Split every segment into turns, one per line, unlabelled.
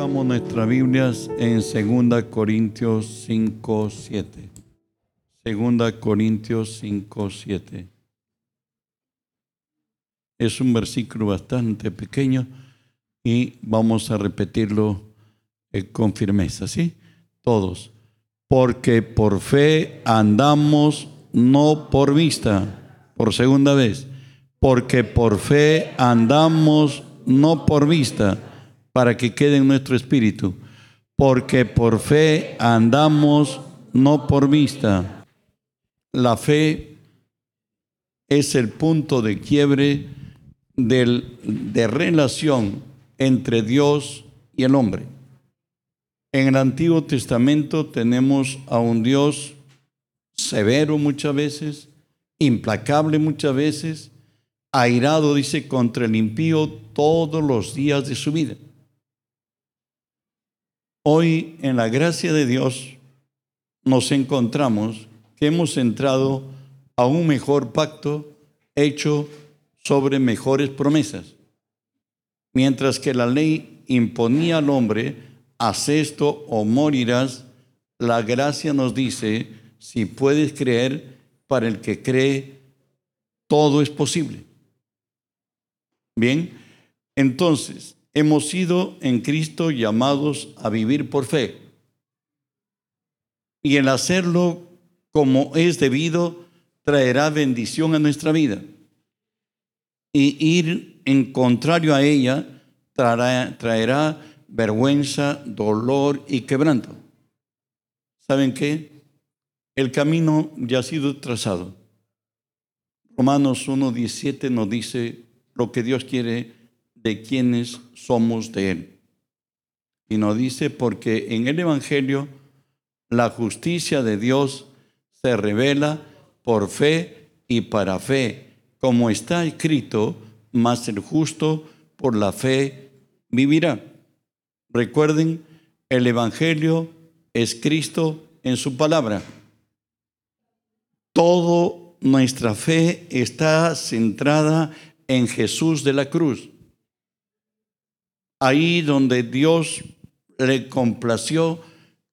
Buscamos nuestras Biblias en 2 Corintios 5, 7. 2 Corintios 5, 7. Es un versículo bastante pequeño y vamos a repetirlo eh, con firmeza, ¿sí? Todos. Porque por fe andamos, no por vista. Por segunda vez. Porque por fe andamos, no por vista, para que quede en nuestro espíritu. Porque por fe andamos, no por vista. La fe es el punto de quiebre de relación entre Dios y el hombre. En el Antiguo Testamento tenemos a un Dios severo muchas veces, implacable muchas veces, airado, dice, contra el impío todos los días de su vida. Hoy, en la gracia de Dios, nos encontramos que hemos entrado a un mejor pacto hecho sobre mejores promesas. Mientras que la ley imponía al hombre, haz esto o morirás, la gracia nos dice, si puedes creer, para el que cree, todo es posible. Bien, entonces, hemos sido en Cristo llamados a vivir por fe. Y el hacerlo como es debido traerá bendición a nuestra vida. Y ir en contrario a ella traerá, vergüenza, dolor y quebranto. ¿Saben qué? El camino ya ha sido trazado. Romanos 1.17 nos dice, lo que Dios quiere de quienes somos de Él. Y nos dice, porque en el Evangelio la justicia de Dios se revela por fe y para fe, como está escrito, mas el justo por la fe vivirá. Recuerden, el Evangelio es Cristo en su palabra. Todo nuestra fe está centrada en Jesús de la cruz. Ahí donde Dios le complació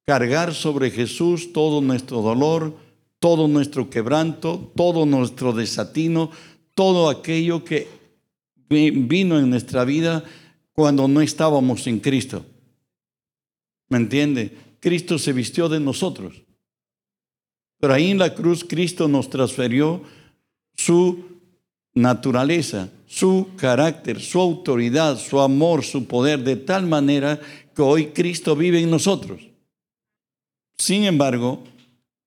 cargar sobre Jesús todo nuestro dolor, todo nuestro quebranto, todo nuestro desatino, todo aquello que vino en nuestra vida cuando no estábamos en Cristo. ¿Me entiende? Cristo se vistió de nosotros. Pero ahí en la cruz Cristo nos transfirió su naturaleza, su carácter, su autoridad, su amor, su poder, de tal manera que hoy Cristo vive en nosotros. Sin embargo,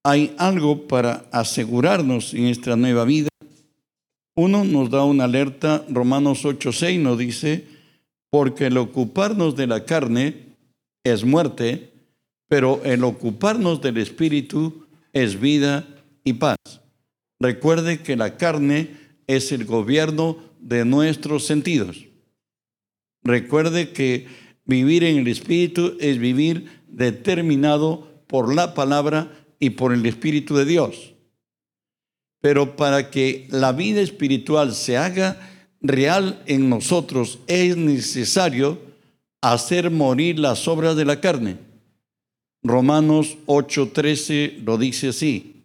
hay algo para asegurarnos en esta nueva vida. Uno nos da una alerta, Romanos 8:6 nos dice, porque el ocuparnos de la carne es muerte, pero el ocuparnos del espíritu es vida y paz. Recuerde que la carne es el gobierno de nuestros sentidos. Recuerde que vivir en el Espíritu es vivir determinado por la palabra y por el Espíritu de Dios. Pero para que la vida espiritual se haga real en nosotros es necesario hacer morir las obras de la carne. Romanos 8:13 lo dice así.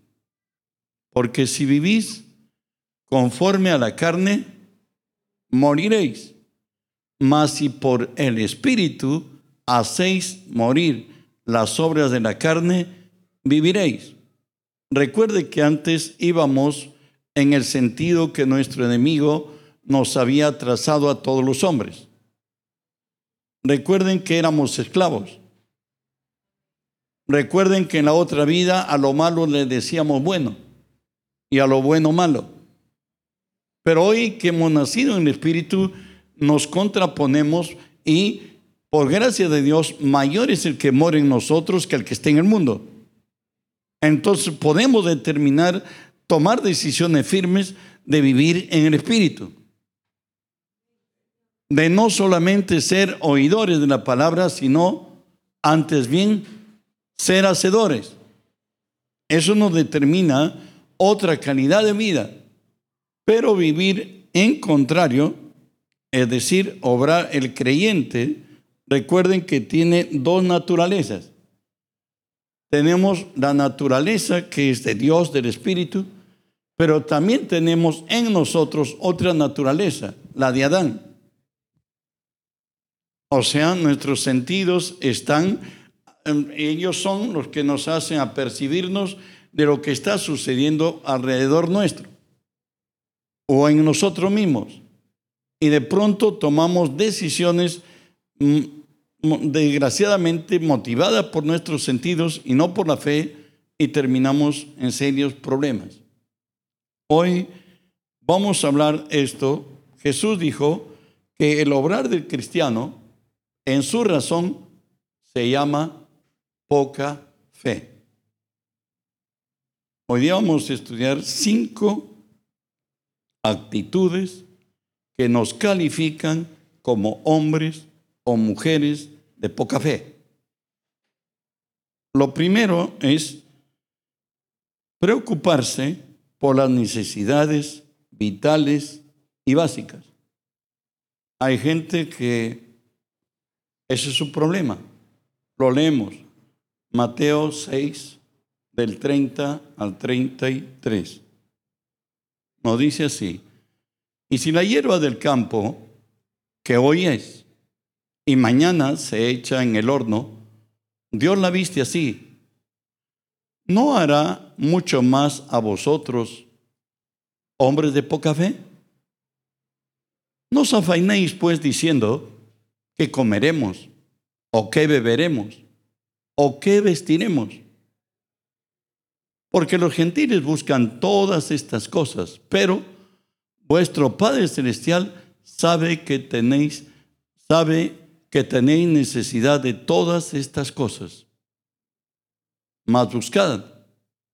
Porque si vivís conforme a la carne, moriréis. Mas si por el Espíritu hacéis morir las obras de la carne, viviréis. Recuerde que antes íbamos en el sentido que nuestro enemigo nos había trazado a todos los hombres. Recuerden que éramos esclavos. Recuerden que en la otra vida a lo malo le decíamos bueno y a lo bueno malo. Pero hoy que hemos nacido en el Espíritu, nos contraponemos y por gracia de Dios, mayor es el que mora en nosotros que el que está en el mundo. Entonces podemos determinar, tomar decisiones firmes de vivir en el Espíritu. De no solamente ser oidores de la palabra, sino antes bien ser hacedores. Eso nos determina otra calidad de vida. Pero vivir en contrario, es decir, obrar el creyente, recuerden que tiene dos naturalezas. Tenemos la naturaleza que es de Dios, del Espíritu, pero también tenemos en nosotros otra naturaleza, la de Adán. O sea, nuestros sentidos están, em, ellos son los que nos hacen apercibirnos de lo que está sucediendo alrededor nuestro o en nosotros mismos. Y de pronto tomamos decisiones mm, desgraciadamente motivadas por nuestros sentidos y no por la fe y terminamos en serios problemas. Hoy vamos a hablar esto. Jesús dijo que el obrar del cristiano en su razón se llama poca fe. Hoy día vamos a estudiar cinco actitudes que nos califican como hombres o mujeres de poca fe. Lo primero es preocuparse por las necesidades vitales y básicas. Hay gente que ese es su problema. Lo leemos. Mateo 6, del 30 al 33. Nos dice así. Y si la hierba del campo, que hoy es, y mañana se echa en el horno, Dios la viste así, ¿no hará mucho más a vosotros, hombres de poca fe? No os afainéis pues diciendo que comeremos, o qué beberemos, o qué vestiremos. Porque los gentiles buscan todas estas cosas, pero vuestro Padre Celestial sabe que tenéis, sabe que tenéis necesidad de todas estas cosas. Mas buscad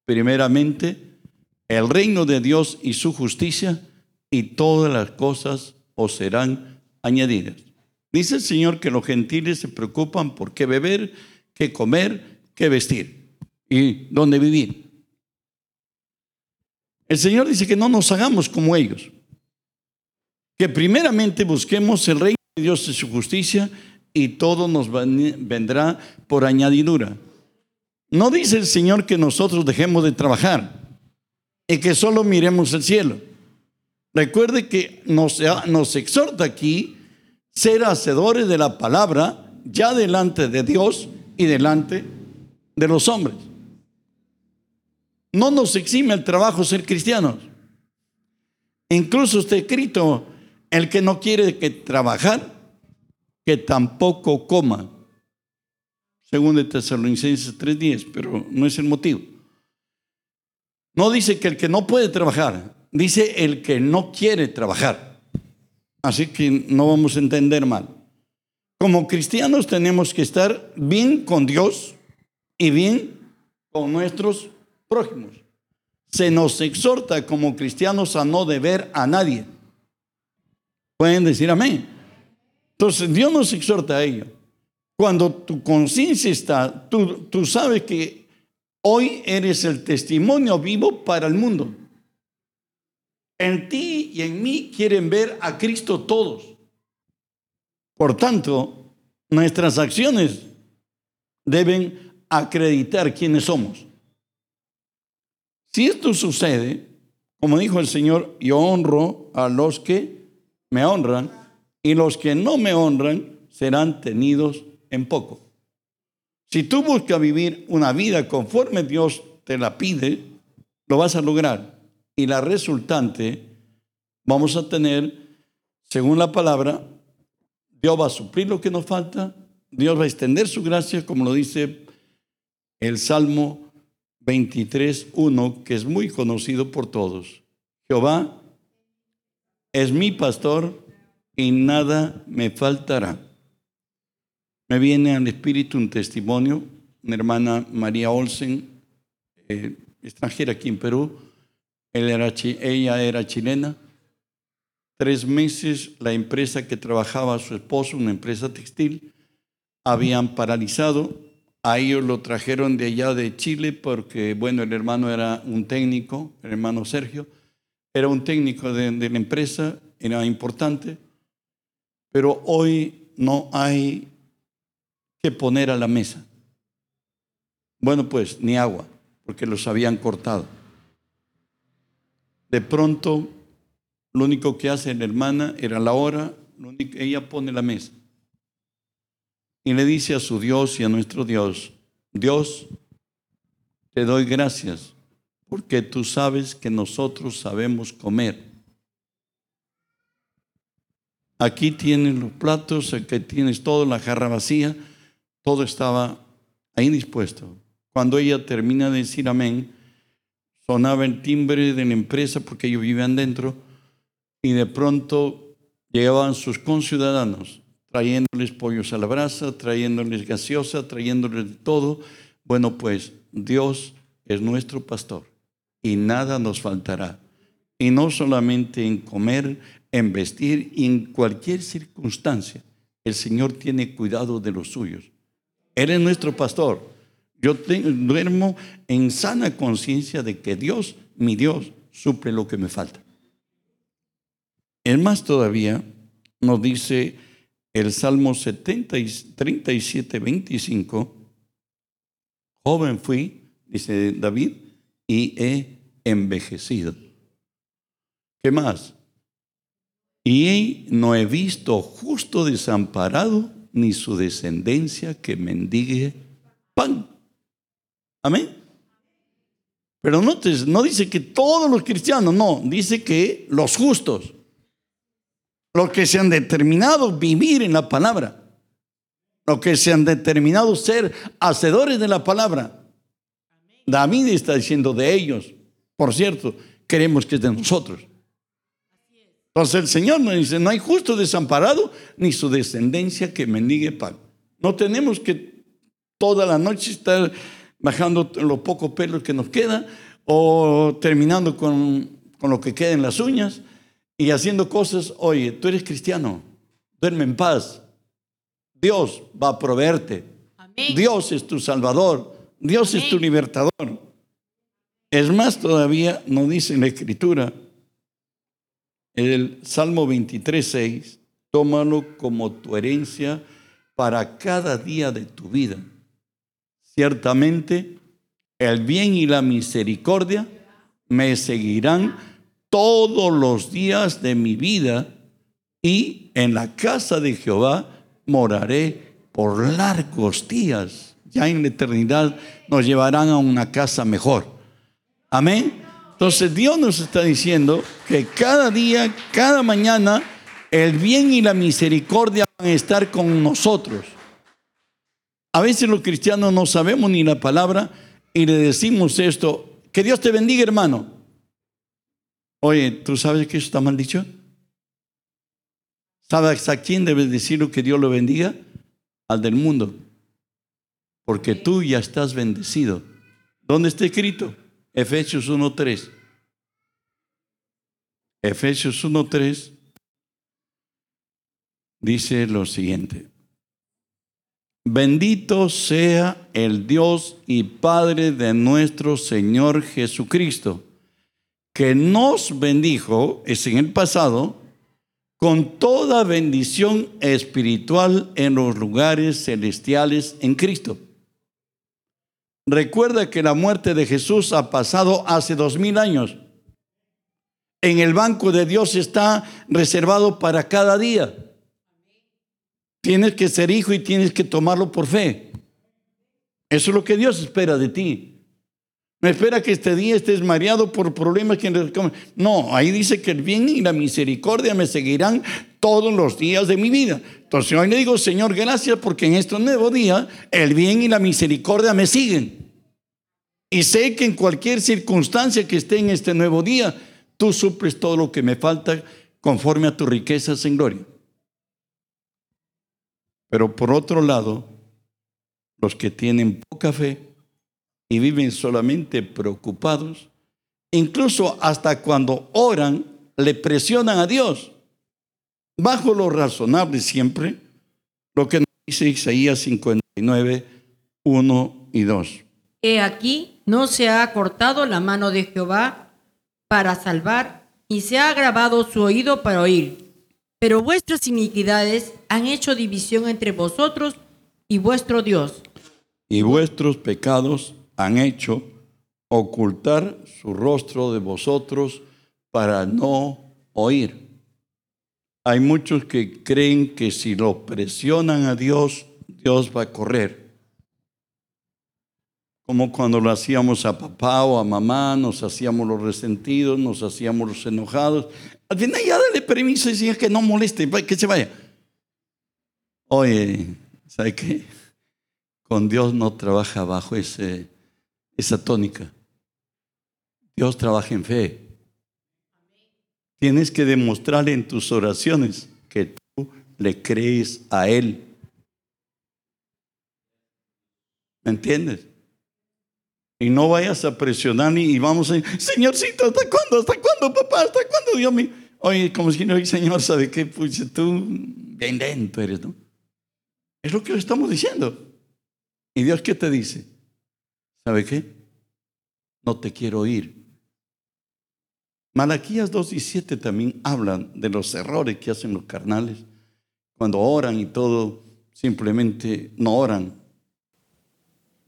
primeramente el reino de Dios y su justicia, y todas las cosas os serán añadidas. Dice el Señor que los gentiles se preocupan por qué beber, qué comer, qué vestir y dónde vivir. El Señor dice que no nos hagamos como ellos, que primeramente busquemos el reino de Dios y su justicia y todo nos vendrá por añadidura. No dice el Señor que nosotros dejemos de trabajar y que solo miremos el cielo. Recuerde que nos, nos exhorta aquí ser hacedores de la palabra ya delante de Dios y delante de los hombres. No nos exime el trabajo ser cristianos. Incluso está escrito, el que no quiere que trabajar, que tampoco coma. Según de Tesalonicenses 3.10, pero no es el motivo. No dice que el que no puede trabajar, dice el que no quiere trabajar. Así que no vamos a entender mal. Como cristianos tenemos que estar bien con Dios y bien con nuestros prójimos. Se nos exhorta como cristianos a no deber a nadie. Pueden decir amén. Entonces Dios nos exhorta a ello. Cuando tu conciencia está, tú, tú sabes que hoy eres el testimonio vivo para el mundo. En ti y en mí quieren ver a Cristo todos. Por tanto, nuestras acciones deben acreditar quiénes somos. Si esto sucede, como dijo el Señor, yo honro a los que me honran y los que no me honran serán tenidos en poco. Si tú buscas vivir una vida conforme Dios te la pide, lo vas a lograr. Y la resultante, vamos a tener, según la palabra, Dios va a suplir lo que nos falta, Dios va a extender su gracia, como lo dice el Salmo 23.1, que es muy conocido por todos. Jehová es mi pastor y nada me faltará. Me viene al espíritu un testimonio, una hermana María Olsen, eh, extranjera aquí en Perú, ella era chilena. Tres meses la empresa que trabajaba su esposo, una empresa textil, habían paralizado a ellos lo trajeron de allá de Chile porque, bueno, el hermano era un técnico, el hermano Sergio, era un técnico de, la empresa, era importante, pero hoy no hay que poner a la mesa. Bueno, pues ni agua, porque los habían cortado. De pronto, lo único que hace la hermana era la hora, ella pone la mesa. Y le dice a su Dios y a nuestro Dios, Dios, te doy gracias porque tú sabes que nosotros sabemos comer. Aquí tienes los platos, aquí tienes todo, la jarra vacía, todo estaba ahí dispuesto. Cuando ella termina de decir amén, sonaba el timbre de la empresa porque ellos vivían dentro y de pronto llegaban sus conciudadanos trayéndoles pollos a la brasa, trayéndoles gaseosa, trayéndoles todo. Bueno, pues Dios es nuestro pastor y nada nos faltará. Y no solamente en comer, en vestir en cualquier circunstancia. El Señor tiene cuidado de los suyos. Él es nuestro pastor. Yo duermo en sana conciencia de que Dios, mi Dios, suple lo que me falta. Es más todavía, nos dice el Salmo 70 37, 25, joven fui, dice David, y he envejecido. ¿Qué más? Y no he visto justo desamparado ni su descendencia que mendigue pan. Amén. Pero no, no dice que todos los cristianos, no, dice que los justos, los que se han determinado vivir en la palabra, los que se han determinado ser hacedores de la palabra. David está diciendo de ellos, por cierto, queremos que es de nosotros. Entonces el Señor nos dice, no hay justo desamparado ni su descendencia que mendigue pan. No tenemos que toda la noche estar bajando los pocos pelos que nos queda o terminando con, con lo que queda en las uñas y haciendo cosas. Oye, tú eres cristiano, duerme en paz. Dios va a proveerte. Dios es tu salvador. Dios es tu libertador. Es más, todavía nos dice en la Escritura, el Salmo 23, 6, tómalo como tu herencia para cada día de tu vida. Ciertamente, el bien y la misericordia me seguirán todos los días de mi vida y en la casa de Jehová moraré por largos días. Ya en la eternidad nos llevarán a una casa mejor. Amén. Entonces Dios nos está diciendo que cada día, cada mañana, el bien y la misericordia van a estar con nosotros. A veces los cristianos no sabemos ni la palabra y le decimos esto, que Dios te bendiga hermano. Oye, ¿tú sabes que eso está mal dicho? ¿Sabes a quién debes decirlo que Dios lo bendiga? Al del mundo. Porque tú ya estás bendecido. ¿Dónde está escrito? Efesios 1.3. Efesios 1.3 dice lo siguiente. Bendito sea el Dios y Padre de nuestro Señor Jesucristo, que nos bendijo, es en el pasado, con toda bendición espiritual en los lugares celestiales en Cristo Recuerda que la muerte de Jesús ha pasado hace dos mil años. En el banco de Dios está reservado para cada día. Tienes que ser hijo y tienes que tomarlo por fe. Eso es lo que Dios espera de ti. No espera que este día estés mareado por problemas que no, ahí dice que el bien y la misericordia me seguirán todos los días de mi vida. Entonces hoy le digo, Señor, gracias porque en este nuevo día el bien y la misericordia me siguen. Y sé que en cualquier circunstancia que esté en este nuevo día, tú suples todo lo que me falta conforme a tus riquezas en gloria. Pero por otro lado, los que tienen poca fe, y viven solamente preocupados, incluso hasta cuando oran, le presionan a Dios, bajo lo razonable siempre, lo que nos dice Isaías 59, 1 y 2.
He aquí, no se ha cortado la mano de Jehová para salvar, y se ha agravado su oído para oír. Pero vuestras iniquidades han hecho división entre vosotros y vuestro Dios.
Y vuestros pecados han hecho ocultar su rostro de vosotros para no oír. Hay muchos que creen que si lo presionan a Dios, Dios va a correr. Como cuando lo hacíamos a papá o a mamá, nos hacíamos los resentidos, nos hacíamos los enojados. Al final ya dale permiso y decía que no moleste, que se vaya. Oye, ¿sabe qué? Con Dios no trabaja bajo ese, esa tónica. Dios trabaja en fe. Tienes que demostrarle en tus oraciones que tú le crees a Él. ¿Me entiendes? Y no vayas a presionar y vamos a Señorcito, ¿hasta cuándo? ¿Hasta cuándo, papá? ¿Hasta cuándo, Dios mío? Oye, como si no, Señor, ¿sabe qué? Pues tú bien lento eres, ¿no? Es lo que le estamos diciendo. ¿Y Dios qué te dice? ¿Sabe qué? No te quiero oír. Malaquías 2 y 7 también hablan de los errores que hacen los carnales. Cuando oran y todo, simplemente no oran.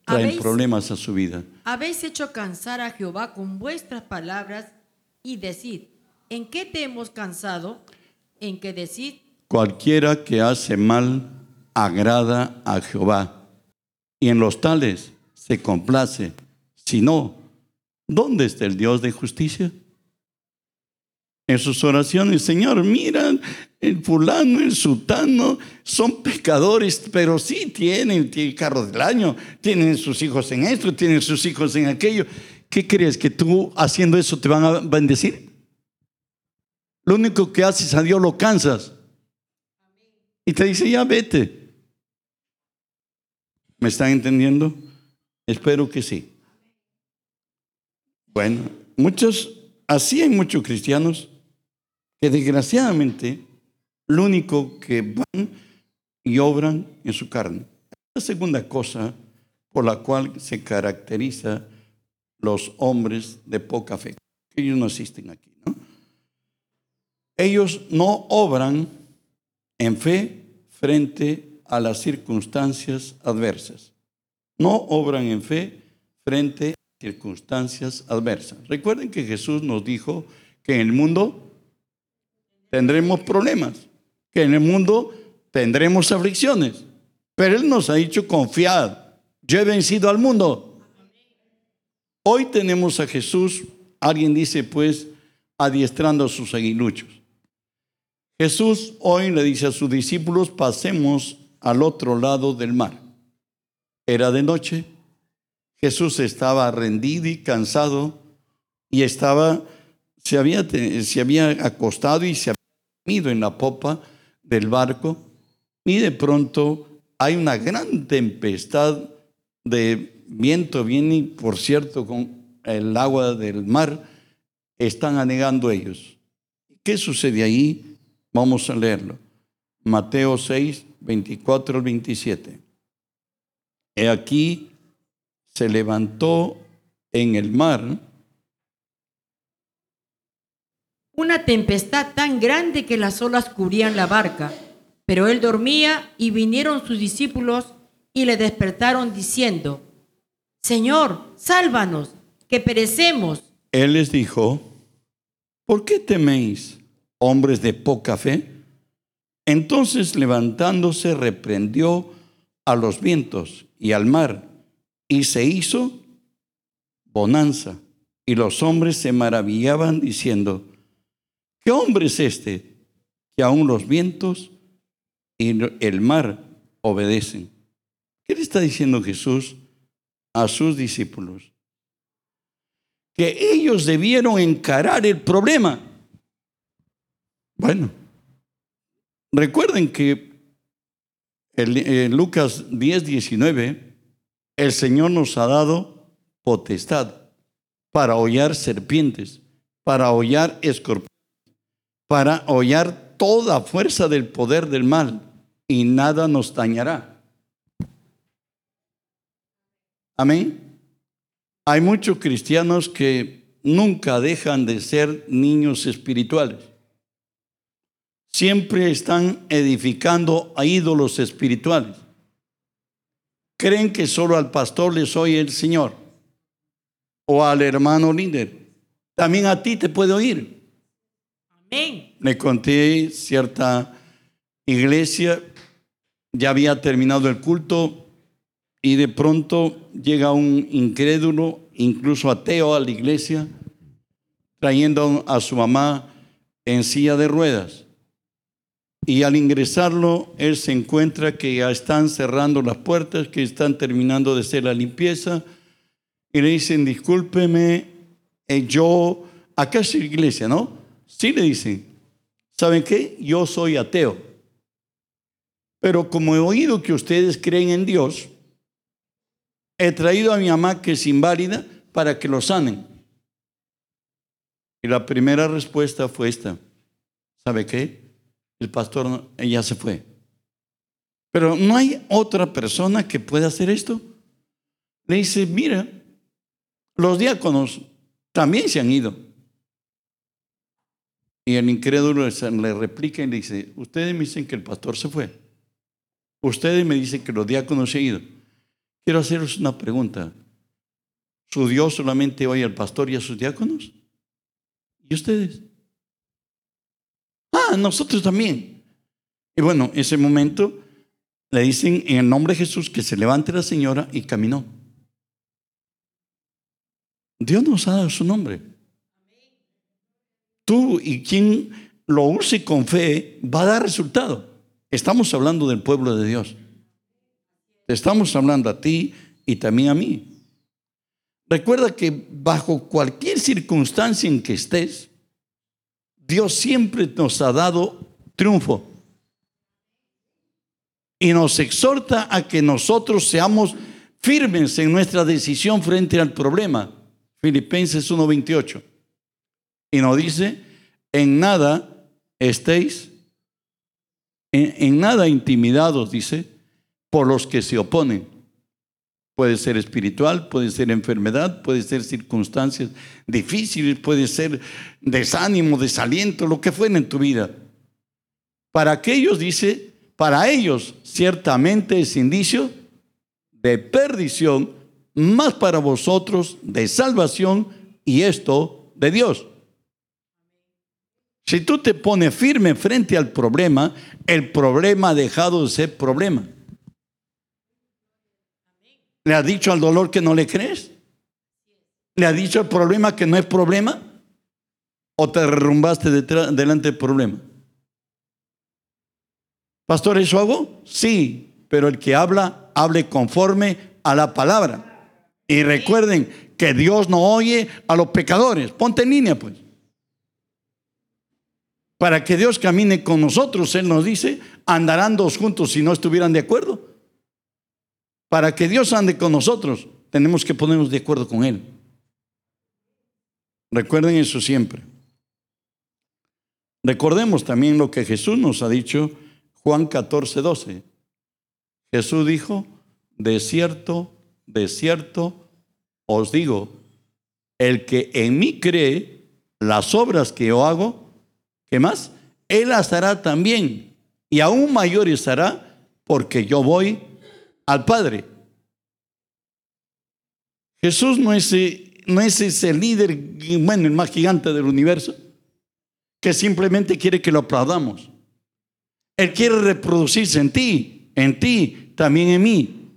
Traen problemas a su vida.
Habéis hecho cansar a Jehová con vuestras palabras y decid, ¿en qué te hemos cansado? ¿En qué decid?
Cualquiera que hace mal agrada a Jehová y en los tales se complace. Si no, ¿dónde está el Dios de justicia? en sus oraciones, Señor, mira, el fulano, el sultano, son pecadores, pero sí tienen, tienen carro del año, tienen sus hijos en esto, tienen sus hijos en aquello. ¿Qué crees? ¿Que tú haciendo eso te van a bendecir? Lo único que haces a Dios lo cansas. Y te dice, ya vete. ¿Me están entendiendo? Espero que sí. Bueno, muchos, así hay muchos cristianos que desgraciadamente lo único que van y obran en su carne. La segunda cosa por la cual se caracteriza los hombres de poca fe. Ellos no existen aquí, ¿no? Ellos no obran en fe frente a las circunstancias adversas. No obran en fe frente a circunstancias adversas. Recuerden que Jesús nos dijo que en el mundo tendremos problemas, que en el mundo tendremos aflicciones. Pero Él nos ha dicho, confiad, yo he vencido al mundo. Hoy tenemos a Jesús, alguien dice pues, adiestrando a sus aguiluchos. Jesús hoy le dice a sus discípulos, pasemos al otro lado del mar. Era de noche, Jesús estaba rendido y cansado y estaba, se había, se había acostado y se había en la popa del barco y de pronto hay una gran tempestad de viento, viene por cierto con el agua del mar están anegando ellos. ¿Qué sucede ahí? Vamos a leerlo. Mateo 6, 24 al 27. He aquí se levantó en el mar
una tempestad tan grande que las olas cubrían la barca. Pero él dormía y vinieron sus discípulos y le despertaron diciendo, Señor, sálvanos, que perecemos.
Él les dijo, ¿por qué teméis, hombres de poca fe? Entonces levantándose reprendió a los vientos y al mar, y se hizo bonanza. Y los hombres se maravillaban diciendo, ¿Qué hombre es este que aún los vientos y el mar obedecen? ¿Qué le está diciendo Jesús a sus discípulos? Que ellos debieron encarar el problema. Bueno, recuerden que en Lucas 10, 19, el Señor nos ha dado potestad para hollar serpientes, para hollar escorpiones para hollar toda fuerza del poder del mal y nada nos dañará. Amén. Hay muchos cristianos que nunca dejan de ser niños espirituales. Siempre están edificando a ídolos espirituales. creen que solo al pastor le soy el Señor o al hermano líder. También a ti te puede oír.
Amén.
Le conté cierta iglesia, ya había terminado el culto y de pronto llega un incrédulo, incluso ateo a la iglesia, trayendo a su mamá en silla de ruedas. Y al ingresarlo, él se encuentra que ya están cerrando las puertas, que están terminando de hacer la limpieza. Y le dicen, discúlpeme, eh, yo, acá es iglesia, ¿no? Sí le dicen, ¿saben qué? Yo soy ateo. Pero como he oído que ustedes creen en Dios, he traído a mi mamá que es inválida para que lo sanen. Y la primera respuesta fue esta. ¿Sabe qué? El pastor ya se fue. Pero no hay otra persona que pueda hacer esto. Le dice, mira, los diáconos también se han ido. Y el incrédulo le replica y le dice, ustedes me dicen que el pastor se fue. Ustedes me dicen que los diáconos se han ido. Quiero haceros una pregunta. ¿Su Dios solamente oye al pastor y a sus diáconos? ¿Y ustedes? Ah, nosotros también. Y bueno, en ese momento le dicen en el nombre de Jesús que se levante la señora y caminó. Dios nos ha dado su nombre. Tú y quien lo use con fe va a dar resultado. Estamos hablando del pueblo de Dios. estamos hablando a ti y también a mí. Recuerda que bajo cualquier circunstancia en que estés, Dios siempre nos ha dado triunfo. Y nos exhorta a que nosotros seamos firmes en nuestra decisión frente al problema. Filipenses 1:28. Y nos dice, en nada estéis, en, en nada intimidados, dice, por los que se oponen Puede ser espiritual, puede ser enfermedad, puede ser circunstancias difíciles, puede ser desánimo, desaliento, lo que fuera en tu vida. Para aquellos, dice, para ellos ciertamente es indicio de perdición, más para vosotros de salvación y esto de Dios. Si tú te pones firme frente al problema, el problema ha dejado de ser problema. ¿Le ha dicho al dolor que no le crees? ¿Le ha dicho al problema que no es problema? ¿O te derrumbaste delante del problema? Pastor, ¿eso hago? Sí, pero el que habla, hable conforme a la palabra. Y recuerden que Dios no oye a los pecadores. Ponte en línea, pues. Para que Dios camine con nosotros, Él nos dice, andarán dos juntos si no estuvieran de acuerdo. Para que Dios ande con nosotros, tenemos que ponernos de acuerdo con Él. Recuerden eso siempre. Recordemos también lo que Jesús nos ha dicho, Juan 14, 12. Jesús dijo, de cierto, de cierto, os digo, el que en mí cree, las obras que yo hago, ¿qué más? Él las hará también, y aún mayores hará, porque yo voy al Padre. Jesús no es, no es ese líder, bueno, el más gigante del universo, que simplemente quiere que lo aplaudamos. Él quiere reproducirse en ti, en ti, también en mí.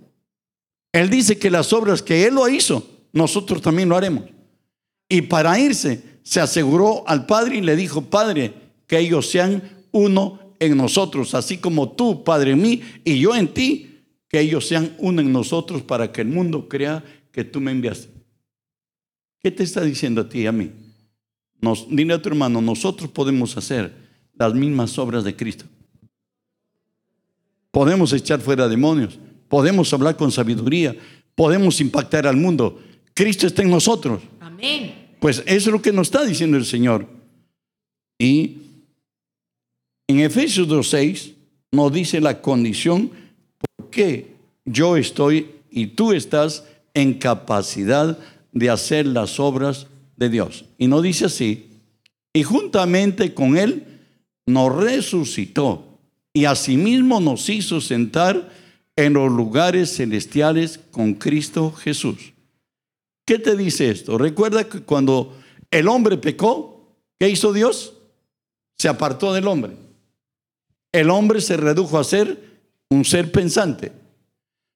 Él dice que las obras que Él lo hizo, nosotros también lo haremos. Y para irse, se aseguró al Padre y le dijo, Padre, que ellos sean uno en nosotros, así como tú, Padre, en mí, y yo en ti, que ellos sean uno en nosotros para que el mundo crea que tú me enviaste. ¿Qué te está diciendo a ti y a mí? Nos, dile a tu hermano, nosotros podemos hacer las mismas obras de Cristo. Podemos echar fuera demonios, podemos hablar con sabiduría, podemos impactar al mundo. Cristo está en nosotros.
Amén.
Pues eso es lo que nos está diciendo el Señor. Y en Efesios 2.6 nos dice la condición que yo estoy y tú estás en capacidad de hacer las obras de Dios. Y no dice así, y juntamente con Él nos resucitó y asimismo nos hizo sentar en los lugares celestiales con Cristo Jesús. ¿Qué te dice esto? Recuerda que cuando el hombre pecó, ¿qué hizo Dios? Se apartó del hombre. El hombre se redujo a ser un ser pensante.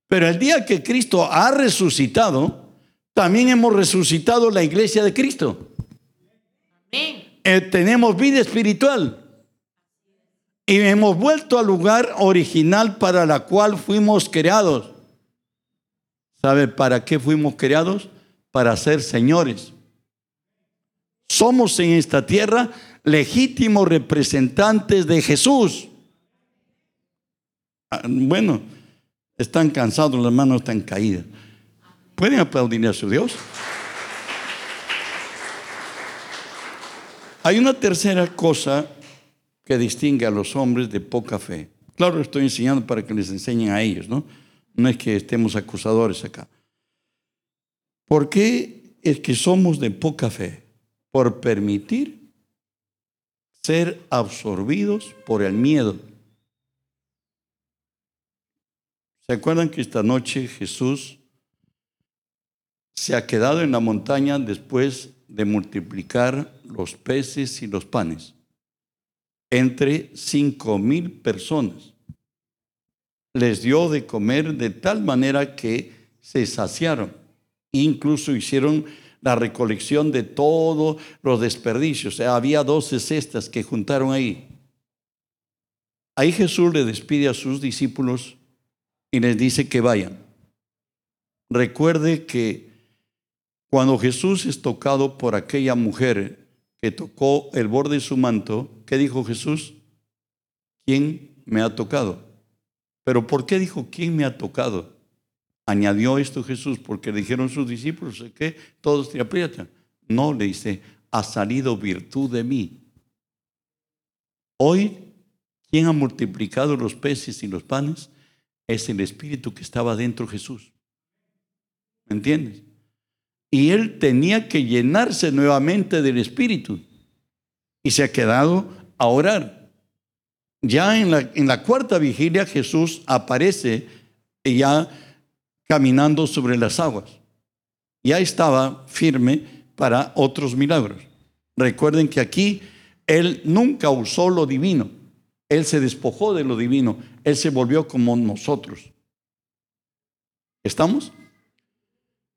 Pero el día que Cristo ha resucitado, también hemos resucitado la iglesia de Cristo. Eh, tenemos vida espiritual. Y hemos vuelto al lugar original para la cual fuimos creados. ¿Sabe para qué fuimos creados? Para ser señores. Somos en esta tierra legítimos representantes de Jesús. Ah, bueno, están cansados, las manos están caídas. ¿Pueden aplaudir a su Dios? Hay una tercera cosa que distingue a los hombres de poca fe. Claro, estoy enseñando para que les enseñen a ellos, ¿no? No es que estemos acusadores acá. ¿Por qué es que somos de poca fe? Por permitir ser absorbidos por el miedo. ¿Se acuerdan que esta noche Jesús se ha quedado en la montaña después de multiplicar los peces y los panes entre cinco mil personas? Les dio de comer de tal manera que se saciaron. Incluso hicieron la recolección de todos los desperdicios. Había doce cestas que juntaron ahí. Ahí Jesús le despide a sus discípulos y les dice que vayan. Recuerde que cuando Jesús es tocado por aquella mujer que tocó el borde de su manto, ¿qué dijo Jesús? ¿Quién me ha tocado? Pero ¿por qué dijo quién me ha tocado? Añadió esto Jesús porque dijeron sus discípulos que todos te aprietan. No, le dice, ha salido virtud de mí. Hoy, ¿quién ha multiplicado los peces y los panes? Es el espíritu que estaba dentro de Jesús. ¿Me entiendes? Y él tenía que llenarse nuevamente del espíritu. Y se ha quedado a orar. Ya en la, en la cuarta vigilia Jesús aparece ya caminando sobre las aguas. Ya estaba firme para otros milagros. Recuerden que aquí él nunca usó lo divino. Él se despojó de lo divino. Él se volvió como nosotros. ¿Estamos?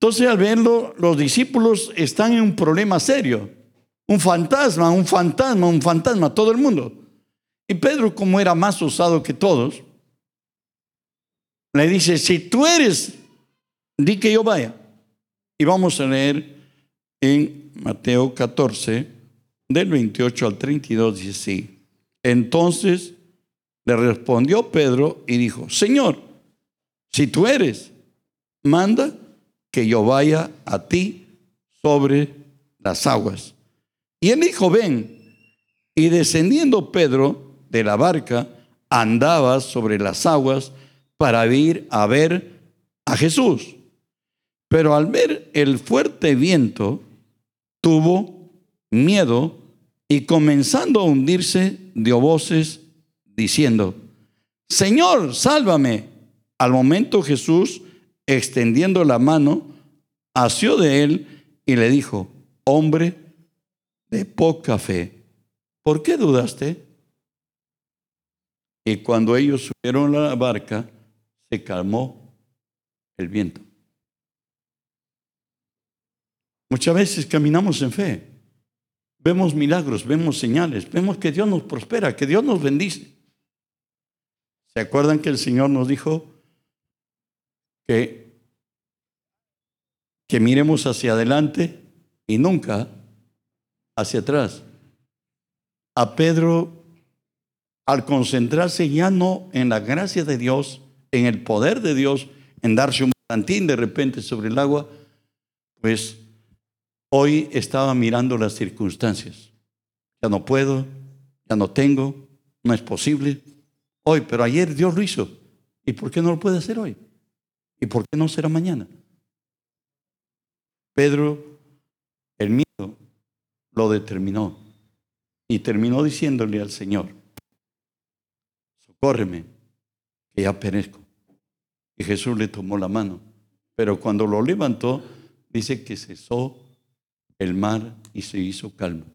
Entonces al verlo, los discípulos están en un problema serio. Un fantasma, un fantasma, un fantasma, todo el mundo. Y Pedro, como era más osado que todos, le dice, si tú eres, di que yo vaya. Y vamos a leer en Mateo 14, del 28 al 32, dice así. Entonces le respondió Pedro y dijo, Señor, si tú eres, manda que yo vaya a ti sobre las aguas. Y él dijo, ven. Y descendiendo Pedro de la barca, andaba sobre las aguas para ir a ver a Jesús. Pero al ver el fuerte viento, tuvo miedo y comenzando a hundirse, dio voces diciendo, Señor, sálvame. Al momento Jesús, extendiendo la mano, asió de él y le dijo, hombre de poca fe, ¿por qué dudaste? Y cuando ellos subieron la barca, se calmó el viento. Muchas veces caminamos en fe, vemos milagros, vemos señales, vemos que Dios nos prospera, que Dios nos bendice. ¿Se acuerdan que el Señor nos dijo que, que miremos hacia adelante y nunca hacia atrás? A Pedro, al concentrarse ya no en la gracia de Dios, en el poder de Dios, en darse un plantín de repente sobre el agua, pues hoy estaba mirando las circunstancias. Ya no puedo, ya no tengo, no es posible hoy, pero ayer Dios lo hizo. ¿Y por qué no lo puede hacer hoy? ¿Y por qué no será mañana? Pedro, el miedo lo determinó y terminó diciéndole al Señor, socórreme, que ya perezco. Y Jesús le tomó la mano. Pero cuando lo levantó, dice que cesó el mar y se hizo calma.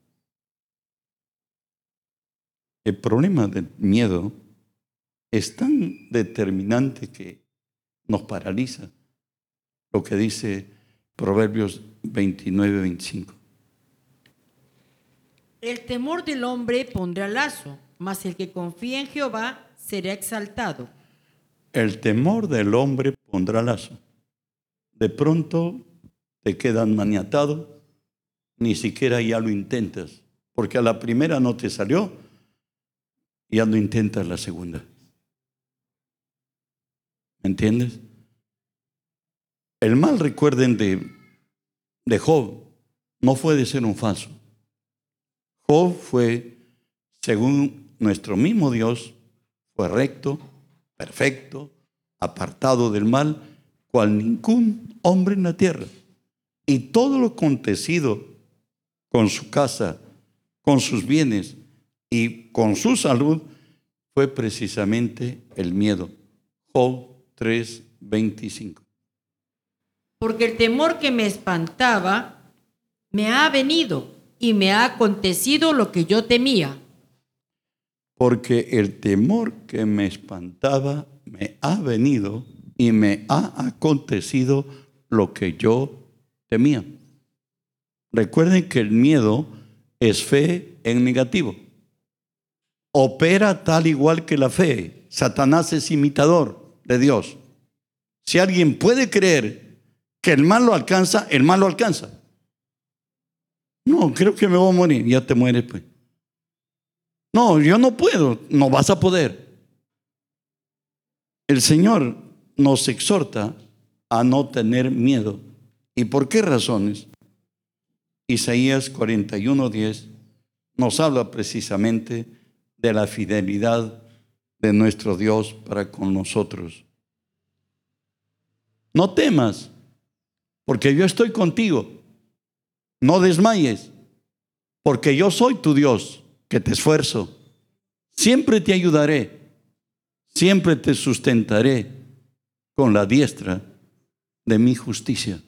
El problema del miedo es tan determinante que nos paraliza. Lo que dice Proverbios 29, 25.
El temor del hombre pondrá lazo, mas el que confía en Jehová será exaltado.
El temor del hombre pondrá lazo. De pronto te quedan maniatado, ni siquiera ya lo intentas, porque a la primera no te salió, ya no intentas la segunda. ¿Me entiendes? El mal, recuerden, de, de Job no fue de ser un falso. Job fue, según nuestro mismo Dios, fue recto, perfecto, apartado del mal, cual ningún hombre en la tierra. Y todo lo acontecido con su casa, con sus bienes y con su salud fue precisamente el miedo. Job 3:25.
Porque el temor que me espantaba me ha venido y me ha acontecido lo que yo temía.
Porque el temor que me espantaba me ha venido y me ha acontecido lo que yo temía. Recuerden que el miedo es fe en negativo. Opera tal igual que la fe. Satanás es imitador de Dios. Si alguien puede creer que el mal lo alcanza, el mal lo alcanza. No, creo que me voy a morir. Ya te mueres, pues. No, yo no puedo. No vas a poder. El Señor nos exhorta a no tener miedo. ¿Y por qué razones? Isaías 41:10 nos habla precisamente de la fidelidad de nuestro Dios para con nosotros. No temas, porque yo estoy contigo. No desmayes, porque yo soy tu Dios, que te esfuerzo. Siempre te ayudaré, siempre te sustentaré con la diestra de mi justicia.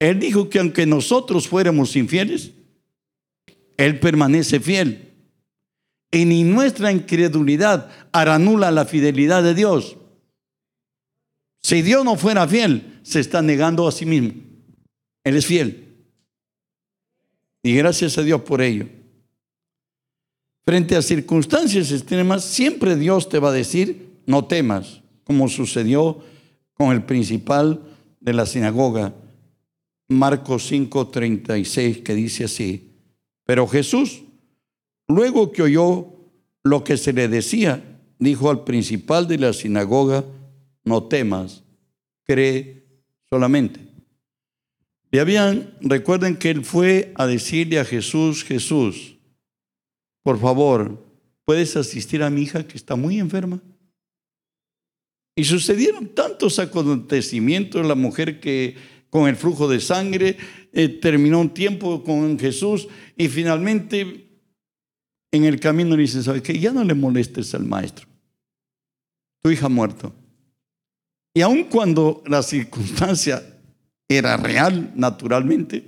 Él dijo que aunque nosotros fuéramos infieles, Él permanece fiel. Y ni nuestra incredulidad hará nula la fidelidad de Dios. Si Dios no fuera fiel, se está negando a sí mismo. Él es fiel. Y gracias a Dios por ello. Frente a circunstancias extremas, siempre Dios te va a decir, no temas, como sucedió con el principal de la sinagoga, Marcos 5:36, que dice así, pero Jesús, luego que oyó lo que se le decía, dijo al principal de la sinagoga, no temas, cree solamente. Y habían, recuerden que él fue a decirle a Jesús, Jesús, por favor, ¿puedes asistir a mi hija que está muy enferma? Y sucedieron tantos acontecimientos, la mujer que con el flujo de sangre eh, terminó un tiempo con Jesús y finalmente en el camino le dice, ¿sabes qué? Ya no le molestes al maestro. Tu hija ha muerto. Y aun cuando la circunstancia era real, naturalmente,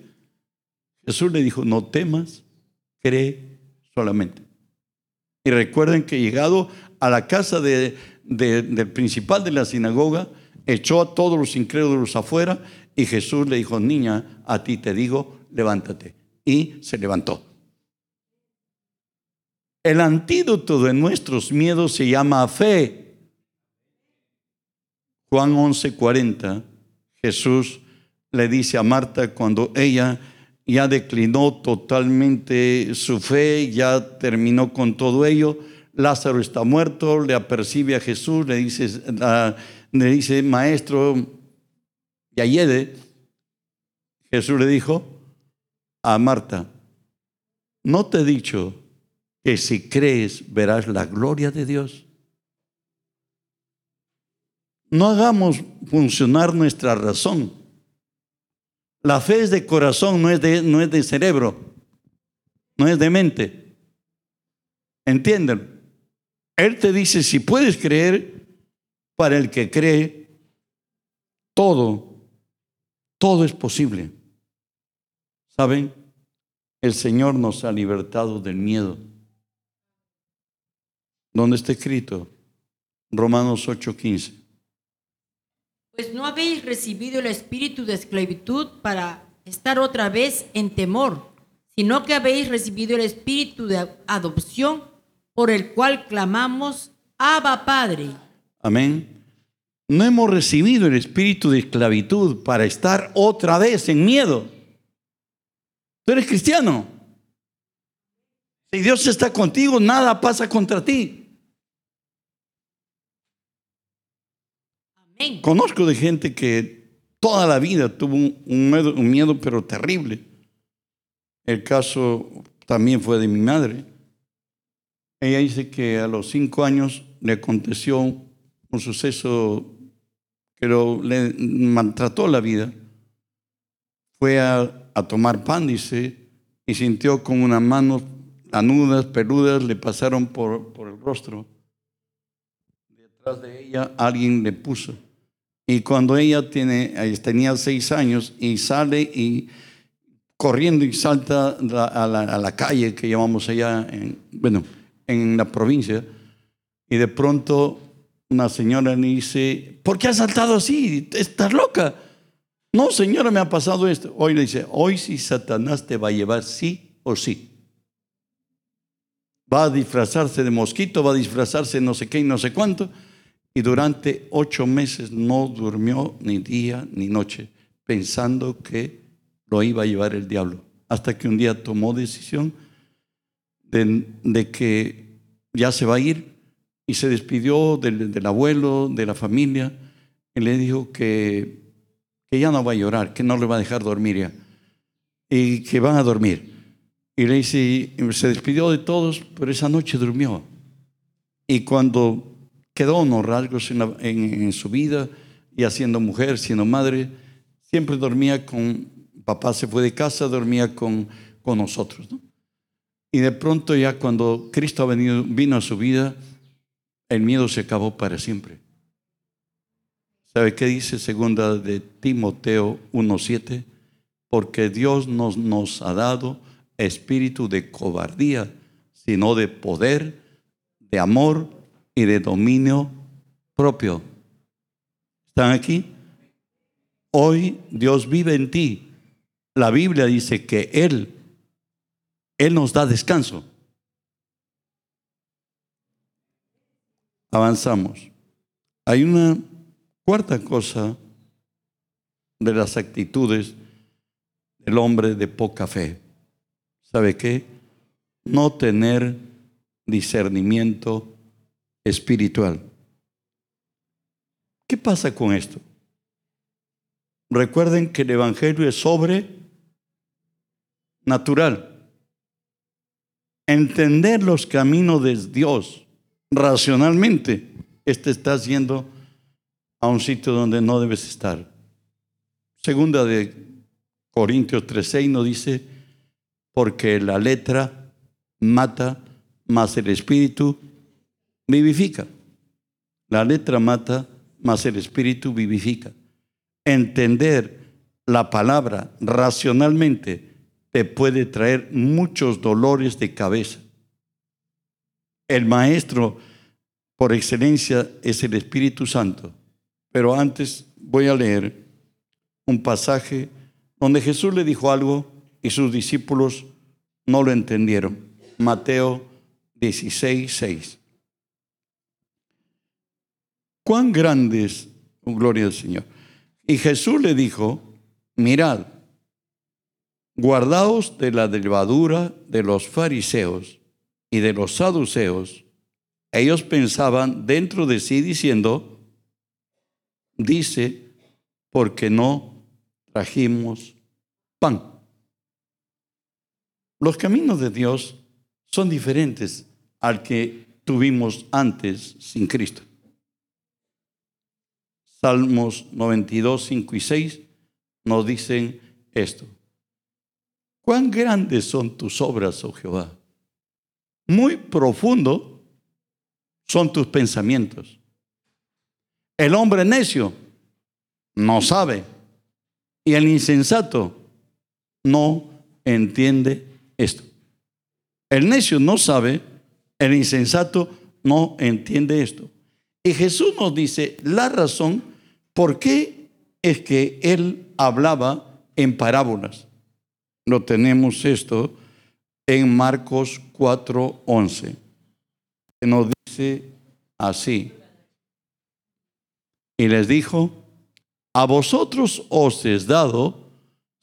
Jesús le dijo, no temas, cree solamente. Y recuerden que llegado a la casa del principal de la sinagoga, echó a todos los incrédulos afuera y Jesús le dijo, niña, a ti te digo, levántate. Y se levantó. El antídoto de nuestros miedos se llama fe. Juan 11:40, Jesús le dice a Marta cuando ella ya declinó totalmente su fe, ya terminó con todo ello, Lázaro está muerto, le apercibe a Jesús, le dice, le dice maestro, Yayede, Jesús le dijo a Marta, ¿no te he dicho que si crees verás la gloria de Dios? No hagamos funcionar nuestra razón la fe es de corazón, no es de, no es de cerebro, no es de mente. ¿Entienden? Él te dice, si puedes creer, para el que cree, todo, todo es posible. ¿Saben? El Señor nos ha libertado del miedo. ¿Dónde está escrito? Romanos 8:15.
Pues no habéis recibido el espíritu de esclavitud para estar otra vez en temor, sino que habéis recibido el espíritu de adopción por el cual clamamos, Abba Padre.
Amén. No hemos recibido el espíritu de esclavitud para estar otra vez en miedo. Tú eres cristiano. Si Dios está contigo, nada pasa contra ti. Conozco de gente que toda la vida tuvo un, miedo, pero terrible. El caso también fue de mi madre. Ella dice que a los cinco años le aconteció un suceso que le maltrató la vida. Fue a, tomar pan, dice, y sintió con unas manos anudas, peludas, le pasaron por, por el rostro. Detrás de ella alguien le puso y cuando ella tiene, tenía seis años y sale y corriendo y salta a la, calle que llamamos allá, en, bueno, en la provincia, y de pronto una señora le dice, ¿por qué has saltado así? ¿Estás loca? No, señora, me ha pasado esto. Hoy le dice, hoy sí Satanás te va a llevar sí o sí. Va a disfrazarse de mosquito, va a disfrazarse no sé qué y no sé cuánto y durante ocho meses no durmió ni día ni noche, pensando que lo iba a llevar el diablo. Hasta que un día tomó decisión de, que ya se va a ir y se despidió del, abuelo, de la familia, y le dijo que, que ya no va a llorar, que no le va a dejar dormir ya, y que van a dormir. Y le dice, se despidió de todos, pero esa noche durmió. Y cuando quedó unos rasgos en, su vida y haciendo mujer, siendo madre, siempre dormía con, papá se fue de casa, dormía con, con nosotros. Y de pronto ya cuando Cristo venido, vino a su vida, el miedo se acabó para siempre. ¿Sabe qué dice segunda de Timoteo 1.7? Porque Dios nos, nos ha dado espíritu de cobardía, sino de poder, de amor y de dominio propio. ¿Están aquí? Hoy Dios vive en ti. La Biblia dice que Él, Él nos da descanso. Avanzamos. Hay una cuarta cosa de las actitudes del hombre de poca fe. ¿Sabe qué? No tener discernimiento espiritual. ¿Qué pasa con esto? Recuerden que el Evangelio es sobre natural. Entender los caminos de Dios racionalmente, este estás yendo a un sitio donde no debes estar. Segunda de Corintios 3:6 nos dice, porque la letra mata, más el espíritu vivifica. La letra mata, mas el espíritu vivifica. Entender la palabra racionalmente te puede traer muchos dolores de cabeza. El maestro por excelencia es el Espíritu Santo. Pero antes voy a leer un pasaje donde Jesús le dijo algo y sus discípulos no lo entendieron. Mateo 16, 6. cuán grande es, oh, gloria al Señor. Y Jesús le dijo, mirad, guardaos de la levadura de los fariseos y de los saduceos. Ellos pensaban dentro de sí diciendo, dice, porque no trajimos pan. Los caminos de Dios son diferentes al que tuvimos antes sin Cristo. Salmos 92, 5 y 6 nos dicen esto. Cuán grandes son tus obras, oh Jehová. Muy profundo son tus pensamientos. El hombre necio no sabe. Y el insensato no entiende esto. El necio no sabe, el insensato no entiende esto. Y Jesús nos dice la razón por qué es que él hablaba en parábolas. Lo tenemos esto en Marcos 4:11. Nos dice así. Y les dijo, a vosotros os es dado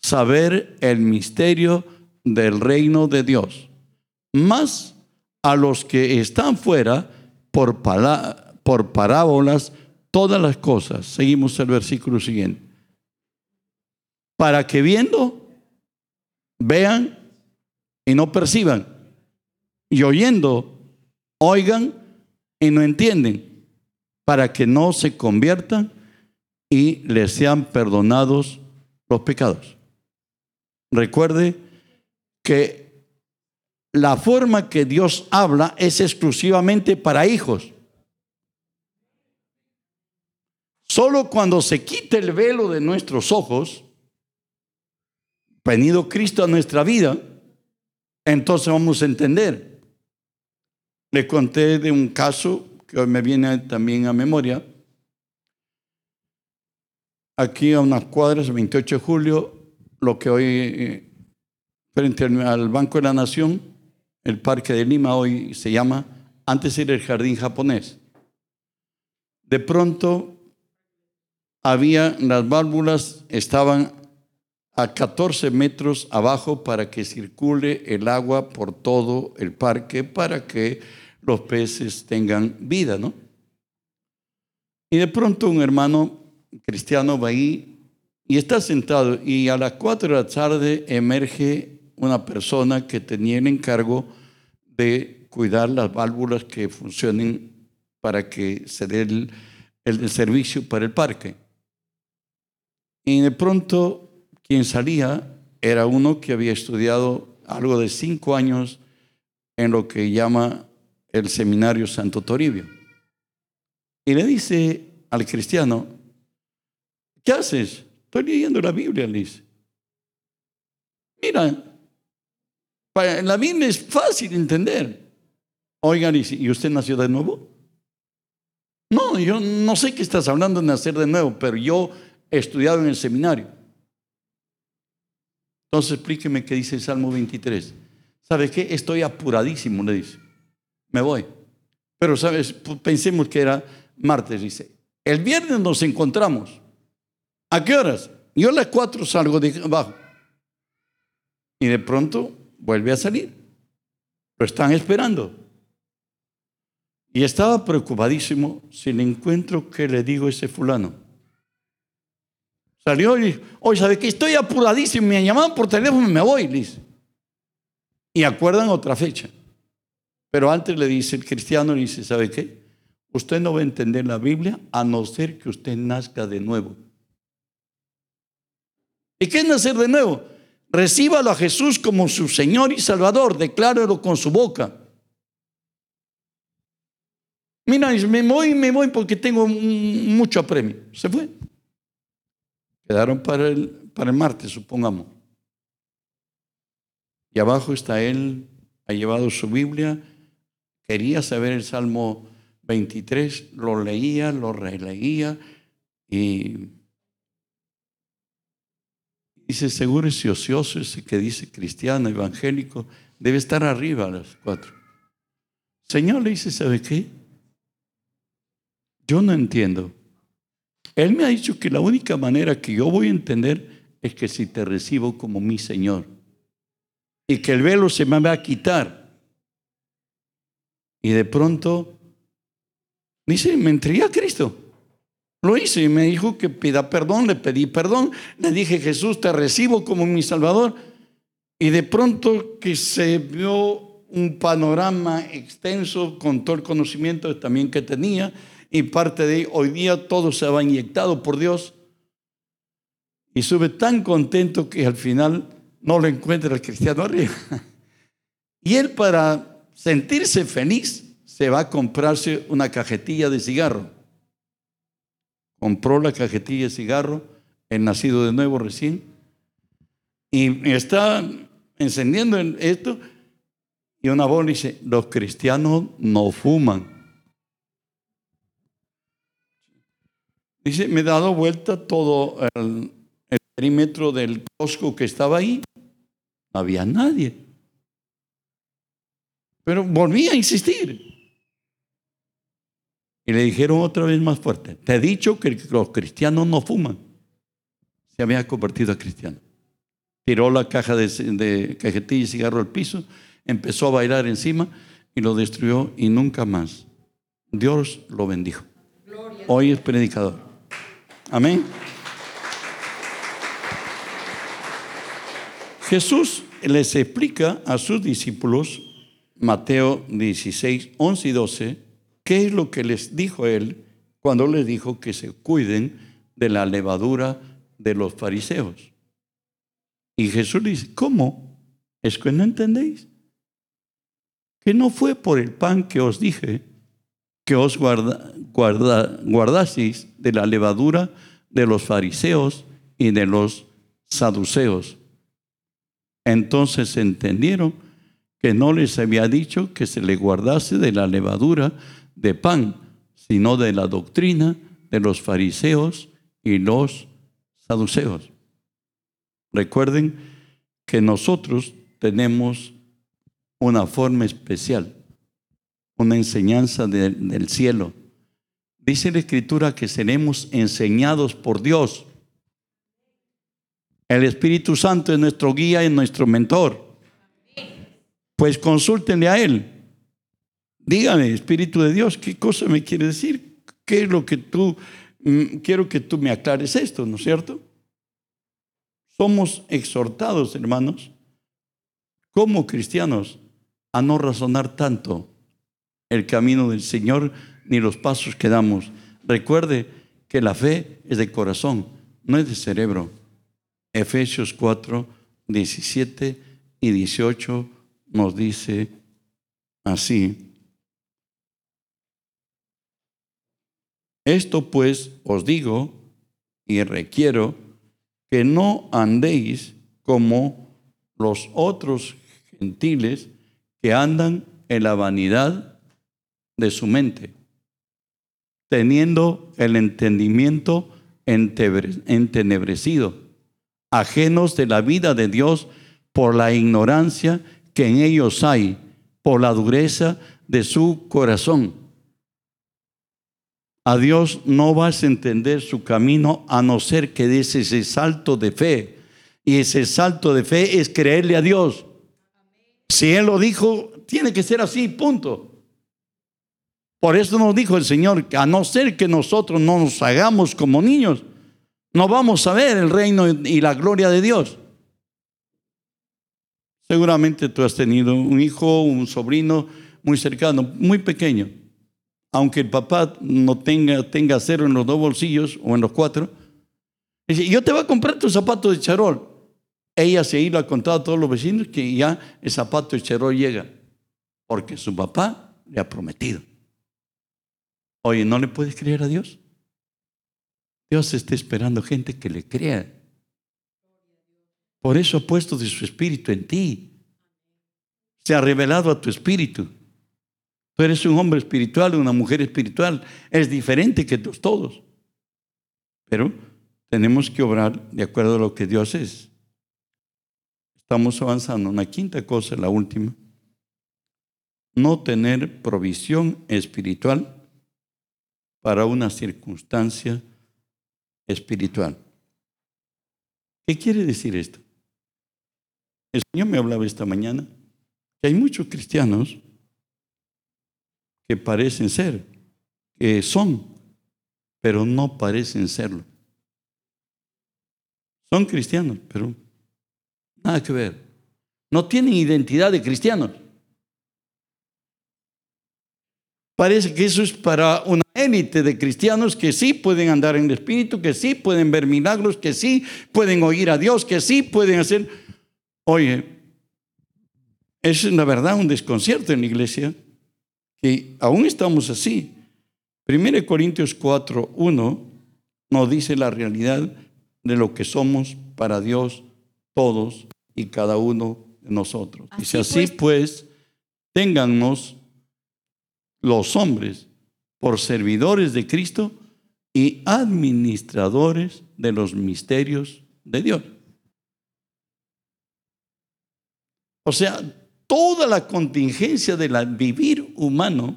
saber el misterio del reino de Dios, más a los que están fuera por, por parábolas todas las cosas. Seguimos el versículo siguiente. Para que viendo, vean y no perciban, y oyendo, oigan y no entienden, para que no se conviertan y les sean perdonados los pecados. Recuerde que la forma que Dios habla es exclusivamente para hijos. Solo cuando se quite el velo de nuestros ojos, venido Cristo a nuestra vida, entonces vamos a entender. Le conté de un caso que hoy me viene también a memoria. Aquí a unas cuadras, 28 de julio, lo que hoy, eh, frente al Banco de la Nación, el Parque de Lima hoy se llama, antes era el Jardín Japonés. De pronto había, las válvulas estaban a 14 metros abajo para que circule el agua por todo el parque, para que los peces tengan vida, ¿no? Y de pronto un hermano cristiano va ahí y está sentado y a las 4 de la tarde emerge una persona que tenía el encargo de cuidar las válvulas que funcionen para que se dé el, el servicio para el parque. Y de pronto quien salía era uno que había estudiado algo de cinco años en lo que llama el seminario Santo Toribio. Y le dice al cristiano, ¿qué haces? Estoy leyendo la Biblia, le dice. Mira, para, la Biblia es fácil de entender. Oigan, ¿y usted nació de nuevo? No, yo no sé qué estás hablando de nacer de nuevo, pero yo he estudiado en el seminario. Entonces explíqueme qué dice el Salmo 23. ¿Sabe qué? Estoy apuradísimo, le dice. Me voy. Pero, ¿sabes? Pensemos que era martes, dice. El viernes nos encontramos. ¿A qué horas? Yo a las cuatro salgo de abajo. Y de pronto vuelve a salir. Lo están esperando. Y estaba preocupadísimo si le encuentro que le digo a ese fulano. Salió y hoy ¿sabe que Estoy apuradísimo, me llamaban por teléfono y me voy, dice. Y acuerdan otra fecha. Pero antes le dice el cristiano, le dice, ¿sabe qué? Usted no va a entender la Biblia a no ser que usted nazca de nuevo. ¿Y qué es nacer de nuevo? Recíbalo a Jesús como su Señor y Salvador, declárelo con su boca. Mira, me voy, me voy porque tengo mucho apremio. Se fue. Quedaron para el, para el martes, supongamos. Y abajo está él, ha llevado su Biblia, quería saber el Salmo 23, lo leía, lo releía y Dice, seguro ese ocioso, ese que dice cristiano, evangélico, debe estar arriba a las cuatro. Señor le dice, ¿sabe qué? Yo no entiendo. Él me ha dicho que la única manera que yo voy a entender es que si te recibo como mi Señor y que el velo se me va a quitar. Y de pronto, dice, me entregué a Cristo. Lo hice y me dijo que pida perdón, le pedí perdón, le dije, Jesús, te recibo como mi Salvador. Y de pronto que se vio un panorama extenso con todo el conocimiento también que tenía y parte de hoy día todo se va inyectado por Dios. Y sube tan contento que al final no lo encuentra el cristiano arriba. Y él para sentirse feliz se va a comprarse una cajetilla de cigarro compró la cajetilla de cigarro, el nacido de nuevo recién, y está encendiendo esto, y una voz dice, los cristianos no fuman. Dice, me he dado vuelta todo el, perímetro del Costco que estaba ahí. No había nadie. Pero volví a insistir. Y le dijeron otra vez más fuerte, te he dicho que los cristianos no fuman. Se había convertido a cristiano. Tiró la caja de, de cajetilla y cigarro al piso, empezó a bailar encima y lo destruyó y nunca más. Dios lo bendijo. Hoy es predicador. Amén. Jesús les explica a sus discípulos, Mateo 16, 11 y 12, qué es lo que les dijo él cuando les dijo que se cuiden de la levadura de los fariseos. Y Jesús dice, ¿cómo? ¿Es que no entendéis? Que no fue por el pan que os dije que os guarda, guardaseis de la levadura de los fariseos y de los saduceos. Entonces entendieron que no les había dicho que se le guardase de la levadura de pan, sino de la doctrina de los fariseos y los saduceos. Recuerden que nosotros tenemos una forma especial una enseñanza del cielo. Dice la escritura que seremos enseñados por Dios. El Espíritu Santo es nuestro guía y nuestro mentor. Pues consúltenle a Él. Dígame, Espíritu de Dios, ¿qué cosa me quiere decir? ¿Qué es lo que tú, mm, quiero que tú me aclares esto, ¿no es cierto? Somos exhortados, hermanos, como cristianos, a no razonar tanto el camino del Señor ni los pasos que damos. Recuerde que la fe es de corazón, no es de cerebro. Efesios 4, 17 y 18 nos dice así. Esto pues os digo y requiero que no andéis como los otros gentiles que andan en la vanidad de su mente, teniendo el entendimiento entenebrecido, ajenos de la vida de Dios por la ignorancia que en ellos hay, por la dureza de su corazón. A Dios no vas a entender su camino a no ser que des ese salto de fe. Y ese salto de fe es creerle a Dios. Si Él lo dijo, tiene que ser así, punto. Por eso nos dijo el Señor que a no ser que nosotros no nos hagamos como niños, no vamos a ver el reino y la gloria de Dios. Seguramente tú has tenido un hijo, un sobrino muy cercano, muy pequeño. Aunque el papá no tenga, tenga cero en los dos bolsillos o en los cuatro, dice, yo te voy a comprar tu zapato de charol. Ella se iba a contar a todos los vecinos que ya el zapato de charol llega, porque su papá le ha prometido. Oye, ¿no le puedes creer a Dios? Dios está esperando gente que le crea. Por eso ha puesto de su espíritu en ti. Se ha revelado a tu espíritu. Tú eres un hombre espiritual, una mujer espiritual. Es diferente que todos. Pero tenemos que obrar de acuerdo a lo que Dios es. Estamos avanzando. Una quinta cosa, la última. No tener provisión espiritual para una circunstancia espiritual. ¿Qué quiere decir esto? El Señor me hablaba esta mañana que hay muchos cristianos que parecen ser, que son, pero no parecen serlo. Son cristianos, pero nada que ver. No tienen identidad de cristianos. Parece que eso es para una élite de cristianos que sí pueden andar en el Espíritu, que sí pueden ver milagros, que sí pueden oír a Dios, que sí pueden hacer... Oye, es la verdad un desconcierto en la iglesia, que aún estamos así. 1 Corintios 4, 1 nos dice la realidad de lo que somos para Dios todos y cada uno de nosotros. Dice así pues, téngannos los hombres por servidores de Cristo y administradores de los misterios de Dios. O sea, toda la contingencia del vivir humano,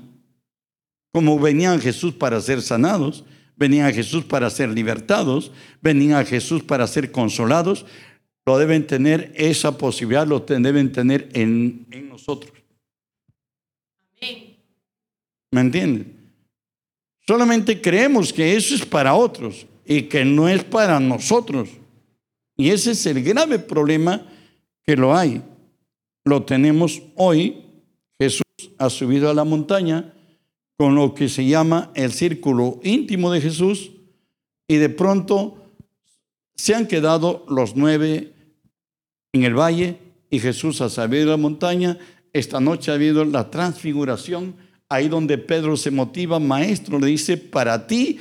como venían Jesús para ser sanados, venían Jesús para ser libertados, venían a Jesús para ser consolados, lo deben tener, esa posibilidad lo deben tener en, en nosotros. ¿Me entienden? Solamente creemos que eso es para otros y que no es para nosotros. Y ese es el grave problema que lo hay. Lo tenemos hoy. Jesús ha subido a la montaña con lo que se llama el círculo íntimo de Jesús y de pronto se han quedado los nueve en el valle y Jesús ha subido a la montaña. Esta noche ha habido la transfiguración ahí donde Pedro se motiva, maestro, le dice, para ti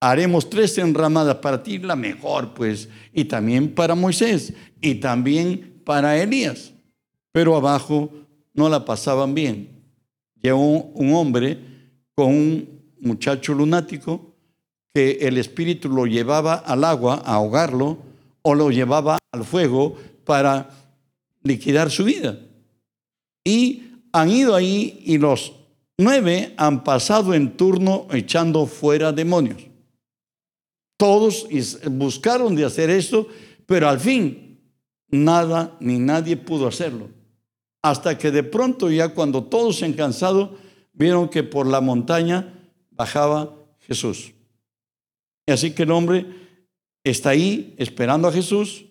haremos tres enramadas, para ti la mejor, pues, y también para Moisés, y también para Elías. Pero abajo no la pasaban bien. Llegó un hombre con un muchacho lunático que el espíritu lo llevaba al agua a ahogarlo o lo llevaba al fuego para liquidar su vida. Y han ido ahí y los Nueve han pasado en turno echando fuera demonios. Todos buscaron de hacer esto, pero al fin nada ni nadie pudo hacerlo. Hasta que de pronto ya cuando todos se han cansado, vieron que por la montaña bajaba Jesús. Y así que el hombre está ahí esperando a Jesús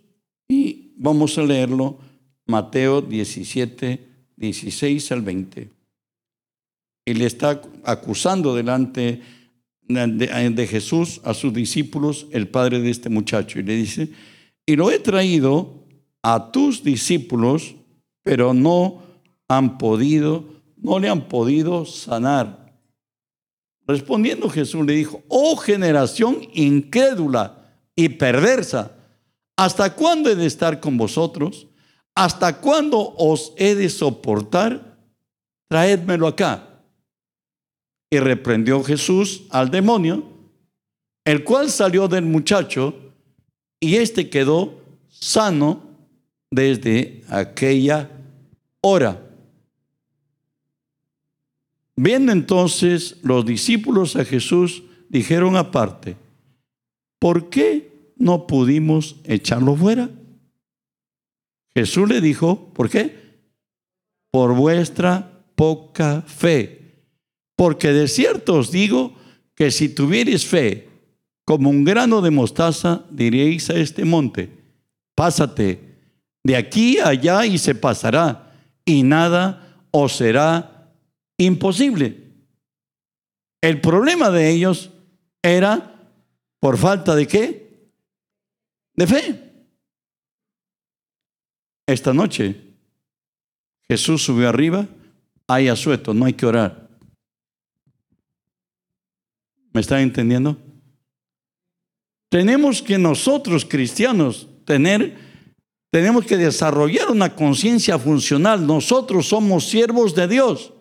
y vamos a leerlo Mateo 17, 16 al 20 y le está acusando delante de, Jesús a sus discípulos, el padre de este muchacho, y le dice, y lo he traído a tus discípulos, pero no han podido, no le han podido sanar. Respondiendo Jesús le dijo, oh generación incrédula y perversa, ¿hasta cuándo he de estar con vosotros? ¿Hasta cuándo os he de soportar? Traédmelo acá. Y reprendió Jesús al demonio, el cual salió del muchacho y éste quedó sano desde aquella hora. Viendo entonces los discípulos a Jesús, dijeron aparte, ¿por qué no pudimos echarlo fuera? Jesús le dijo, ¿por qué? Por vuestra poca fe. Porque de cierto os digo que si tuvierais fe como un grano de mostaza, diréis a este monte, pásate de aquí a allá y se pasará, y nada os será imposible. El problema de ellos era por falta de qué? De fe. Esta noche Jesús subió arriba, hay asueto, no hay que orar. ¿Me están entendiendo? Tenemos que nosotros cristianos tener, tenemos que desarrollar una conciencia funcional. Nosotros somos siervos de Dios.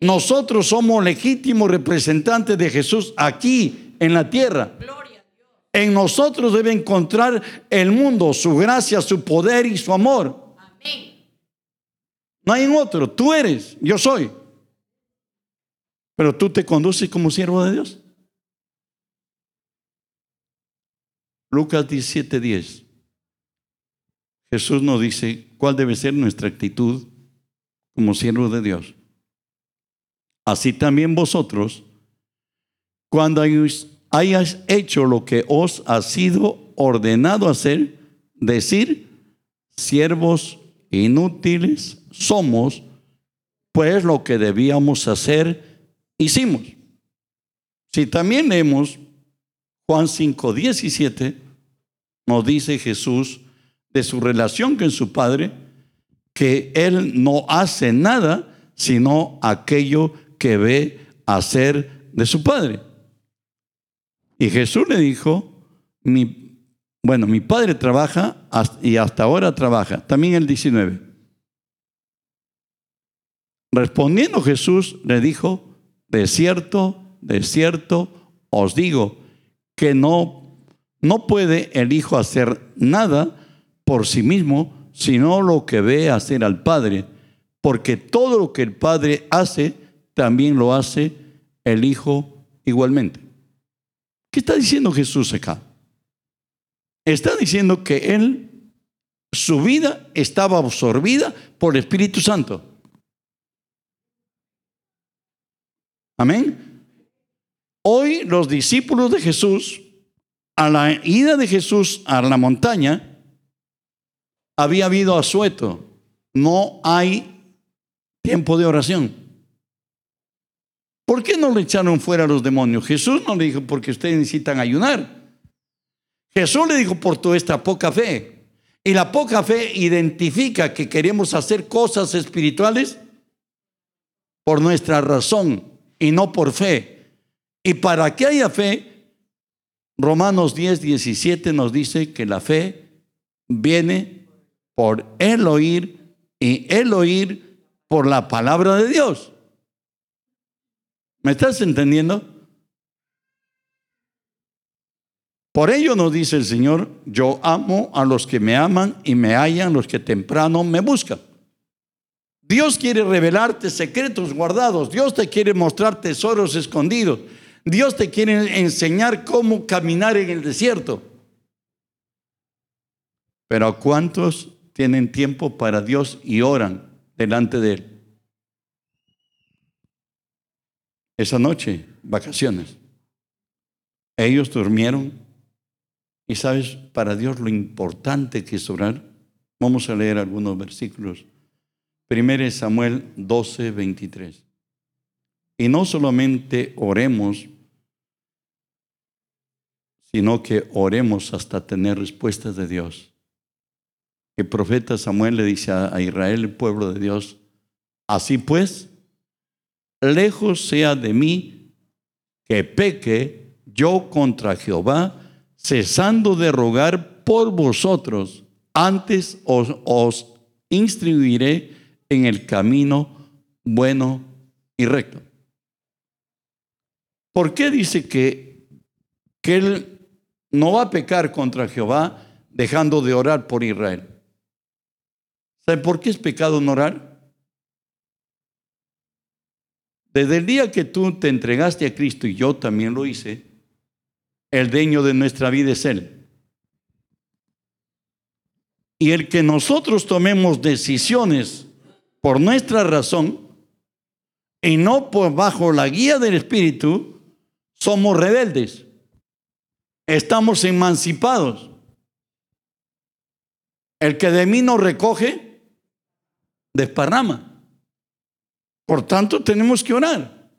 Nosotros somos legítimos representantes de Jesús aquí en la tierra. En nosotros debe encontrar el mundo su gracia, su poder y su amor. No hay en otro. Tú eres, yo soy. Pero tú te conduces como siervo de Dios. Lucas 17:10. Jesús nos dice cuál debe ser nuestra actitud como siervos de Dios. Así también vosotros, cuando hayáis hecho lo que os ha sido ordenado hacer, decir, siervos inútiles somos, pues lo que debíamos hacer, hicimos. Si también leemos Juan 5, 17, nos dice Jesús de su relación con su Padre, que Él no hace nada sino aquello que ve hacer de su Padre. Y Jesús le dijo, bueno, mi padre trabaja y hasta ahora trabaja. También el 19. Respondiendo Jesús le dijo, de cierto, de cierto, os digo que no, no puede el Hijo hacer nada por sí mismo, sino lo que ve hacer al Padre, porque todo lo que el Padre hace, también lo hace el Hijo igualmente. ¿Qué está diciendo Jesús acá? Está diciendo que Él, su vida estaba absorbida por el Espíritu Santo. Amén. Hoy los discípulos de Jesús, a la ida de Jesús a la montaña, había habido asueto. No hay tiempo de oración. ¿Por qué no le echaron fuera a los demonios? Jesús no le dijo porque ustedes necesitan ayunar. Jesús le dijo por toda esta poca fe. Y la poca fe identifica que queremos hacer cosas espirituales por nuestra razón y no por fe. Y para que haya fe, Romanos 10, 17 nos dice que la fe viene por el oír y el oír por la palabra de Dios. ¿Me estás entendiendo? Por ello nos dice el Señor, yo amo a los que me aman y me hallan los que temprano me buscan. Dios quiere revelarte secretos guardados. Dios te quiere mostrar tesoros escondidos. Dios te quiere enseñar cómo caminar en el desierto. Pero ¿cuántos tienen tiempo para Dios y oran delante de Él? Esa noche, vacaciones. Ellos durmieron. Y sabes, para Dios lo importante que es orar. Vamos a leer algunos versículos. 1 Samuel 12, 23. Y no solamente oremos, sino que oremos hasta tener respuestas de Dios. El profeta Samuel le dice a Israel, el pueblo de Dios, así pues, lejos sea de mí que peque yo contra Jehová, cesando de rogar por vosotros, antes os, os instruiré en el camino bueno y recto. ¿Por qué dice que, que él no va a pecar contra Jehová dejando de orar por Israel? ¿Sabe por qué es pecado no orar? Desde el día que tú te entregaste a Cristo y yo también lo hice, el dueño de nuestra vida es Él. Y el que nosotros tomemos decisiones por nuestra razón y no por bajo la guía del Espíritu, somos rebeldes. Estamos emancipados. El que de mí no recoge, desparrama. Por tanto, tenemos que orar.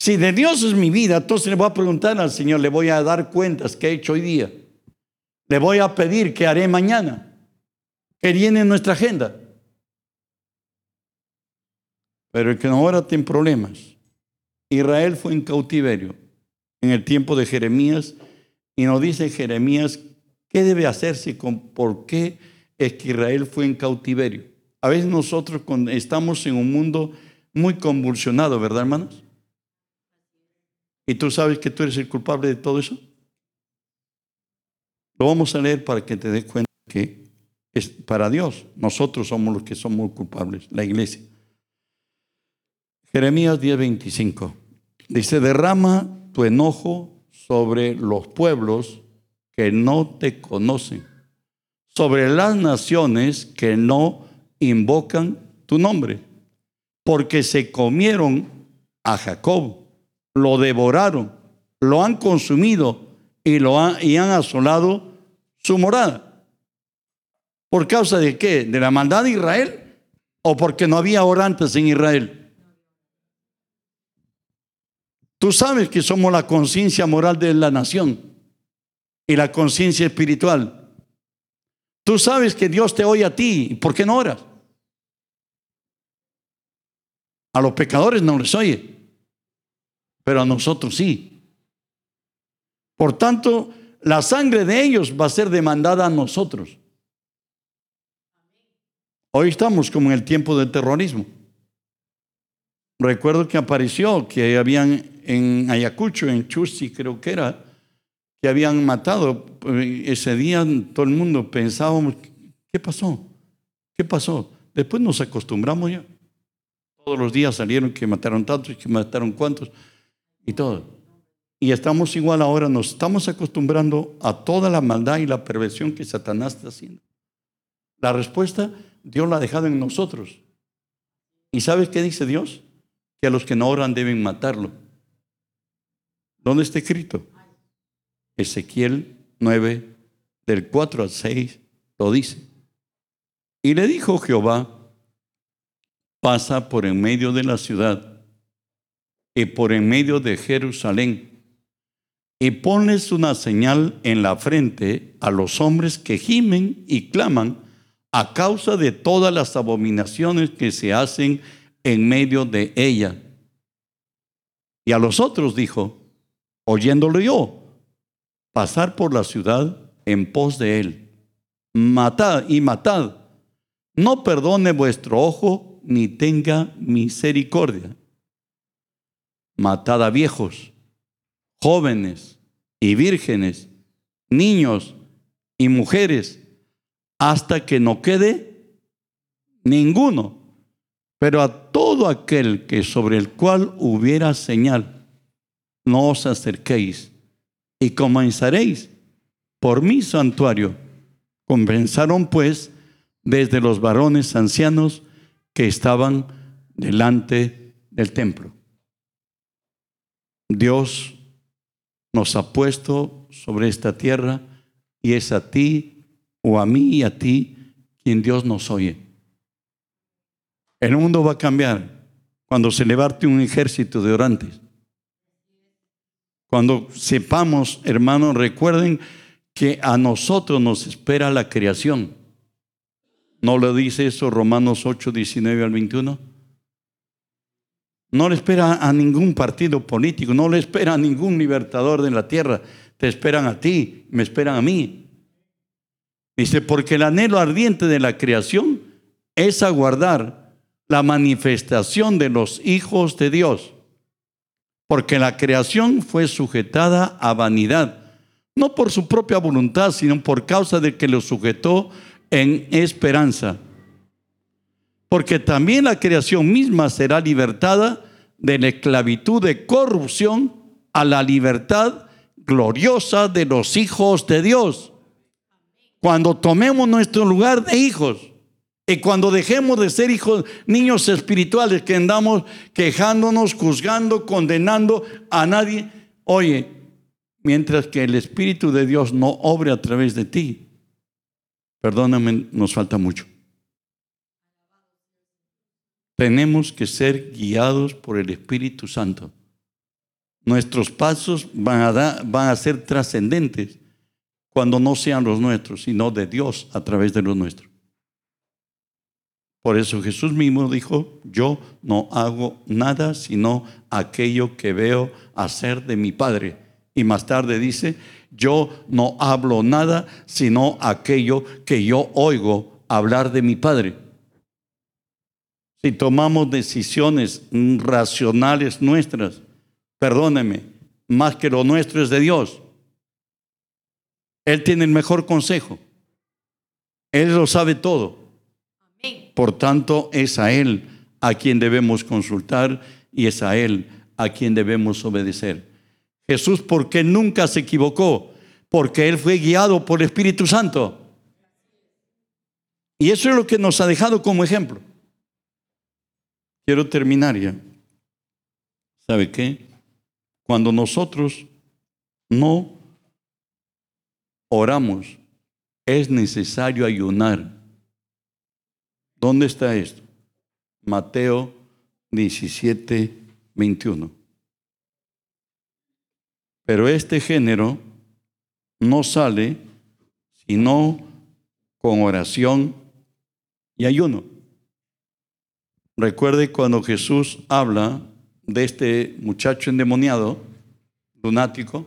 Si de Dios es mi vida, entonces le voy a preguntar al Señor, le voy a dar cuentas que he hecho hoy día. Le voy a pedir qué haré mañana, que viene en nuestra agenda. Pero el que no ora tiene problemas. Israel fue en cautiverio en el tiempo de Jeremías y nos dice Jeremías qué debe hacerse con por qué es que Israel fue en cautiverio. A veces nosotros estamos en un mundo muy convulsionado, ¿verdad, hermanos? ¿Y tú sabes que tú eres el culpable de todo eso? Lo vamos a leer para que te des cuenta que es para Dios. Nosotros somos los que somos culpables, la iglesia. Jeremías 10:25. Dice, derrama tu enojo sobre los pueblos que no te conocen, sobre las naciones que no invocan tu nombre, porque se comieron a Jacob, lo devoraron, lo han consumido y, lo han, y han asolado su morada. ¿Por causa de qué? ¿De la maldad de Israel? ¿O porque no había orantes en Israel? Tú sabes que somos la conciencia moral de la nación y la conciencia espiritual. Tú sabes que Dios te oye a ti. ¿Por qué no oras? A los pecadores no les oye, pero a nosotros sí. Por tanto, la sangre de ellos va a ser demandada a nosotros. Hoy estamos como en el tiempo del terrorismo. Recuerdo que apareció que habían en Ayacucho, en Chusti creo que era, que habían matado. Ese día todo el mundo pensábamos, ¿qué pasó? ¿Qué pasó? Después nos acostumbramos ya. Todos los días salieron que mataron tantos, que mataron cuantos y todo. Y estamos igual ahora, nos estamos acostumbrando a toda la maldad y la perversión que Satanás está haciendo. La respuesta Dios la ha dejado en nosotros. ¿Y sabes qué dice Dios? Que a los que no oran deben matarlo. ¿Dónde está escrito? Ezequiel 9, del 4 al 6, lo dice. Y le dijo Jehová, pasa por en medio de la ciudad y por en medio de Jerusalén y pones una señal en la frente a los hombres que gimen y claman a causa de todas las abominaciones que se hacen en medio de ella. Y a los otros dijo, oyéndolo yo, pasar por la ciudad en pos de él. Matad y matad. No perdone vuestro ojo ni tenga misericordia. Matad a viejos, jóvenes y vírgenes, niños y mujeres hasta que no quede ninguno. Pero a todo aquel que sobre el cual hubiera señal, no os acerquéis y comenzaréis por mi santuario. Comenzaron pues desde los varones ancianos que estaban delante del templo. Dios nos ha puesto sobre esta tierra y es a ti o a mí y a ti quien Dios nos oye. El mundo va a cambiar cuando se levante un ejército de orantes. Cuando sepamos, hermanos, recuerden que a nosotros nos espera la creación. ¿No lo dice eso Romanos 8, 19 al 21? No le espera a ningún partido político, no le espera a ningún libertador de la tierra. Te esperan a ti, me esperan a mí. Dice, porque el anhelo ardiente de la creación es aguardar la manifestación de los hijos de Dios. Porque la creación fue sujetada a vanidad, no por su propia voluntad, sino por causa de que lo sujetó en esperanza. Porque también la creación misma será libertada de la esclavitud de corrupción a la libertad gloriosa de los hijos de Dios cuando tomemos nuestro lugar de hijos y cuando dejemos de ser hijos, niños espirituales que andamos quejándonos, juzgando, condenando a nadie, oye, mientras que el Espíritu de Dios no obre a través de ti, perdóname, nos falta mucho. Tenemos que ser guiados por el Espíritu Santo. Nuestros pasos van a, van a ser trascendentes cuando no sean los nuestros, sino de Dios a través de los nuestros. Por eso Jesús mismo dijo, yo no hago nada sino aquello que veo hacer de mi Padre. Y más tarde dice, yo no hablo nada sino aquello que yo oigo hablar de mi Padre. Si tomamos decisiones racionales nuestras, perdóneme, más que lo nuestro es de Dios. Él tiene el mejor consejo. Él lo sabe todo. Por tanto, es a Él a quien debemos consultar y es a Él a quien debemos obedecer. Jesús, ¿por qué nunca se equivocó? Porque Él fue guiado por el Espíritu Santo. Y eso es lo que nos ha dejado como ejemplo. Quiero terminar ya. ¿Sabe qué? Cuando nosotros no oramos, es necesario ayunar. ¿Dónde está esto? Mateo 17, 21. Pero este género no sale sino con oración y ayuno. Recuerde cuando Jesús habla de este muchacho endemoniado, lunático,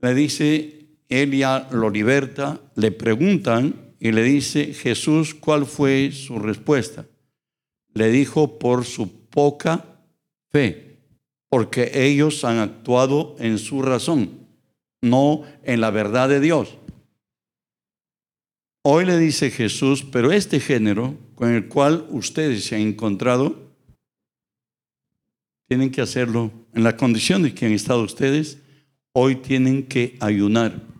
le dice, él ya lo liberta, le preguntan y le dice, Jesús, ¿cuál fue su respuesta? Le dijo, por su poca fe, porque ellos han actuado en su razón, no en la verdad de Dios. Hoy le dice Jesús, pero este género con el cual ustedes se han encontrado, tienen que hacerlo en la condición de que han estado ustedes, hoy tienen que ayunar.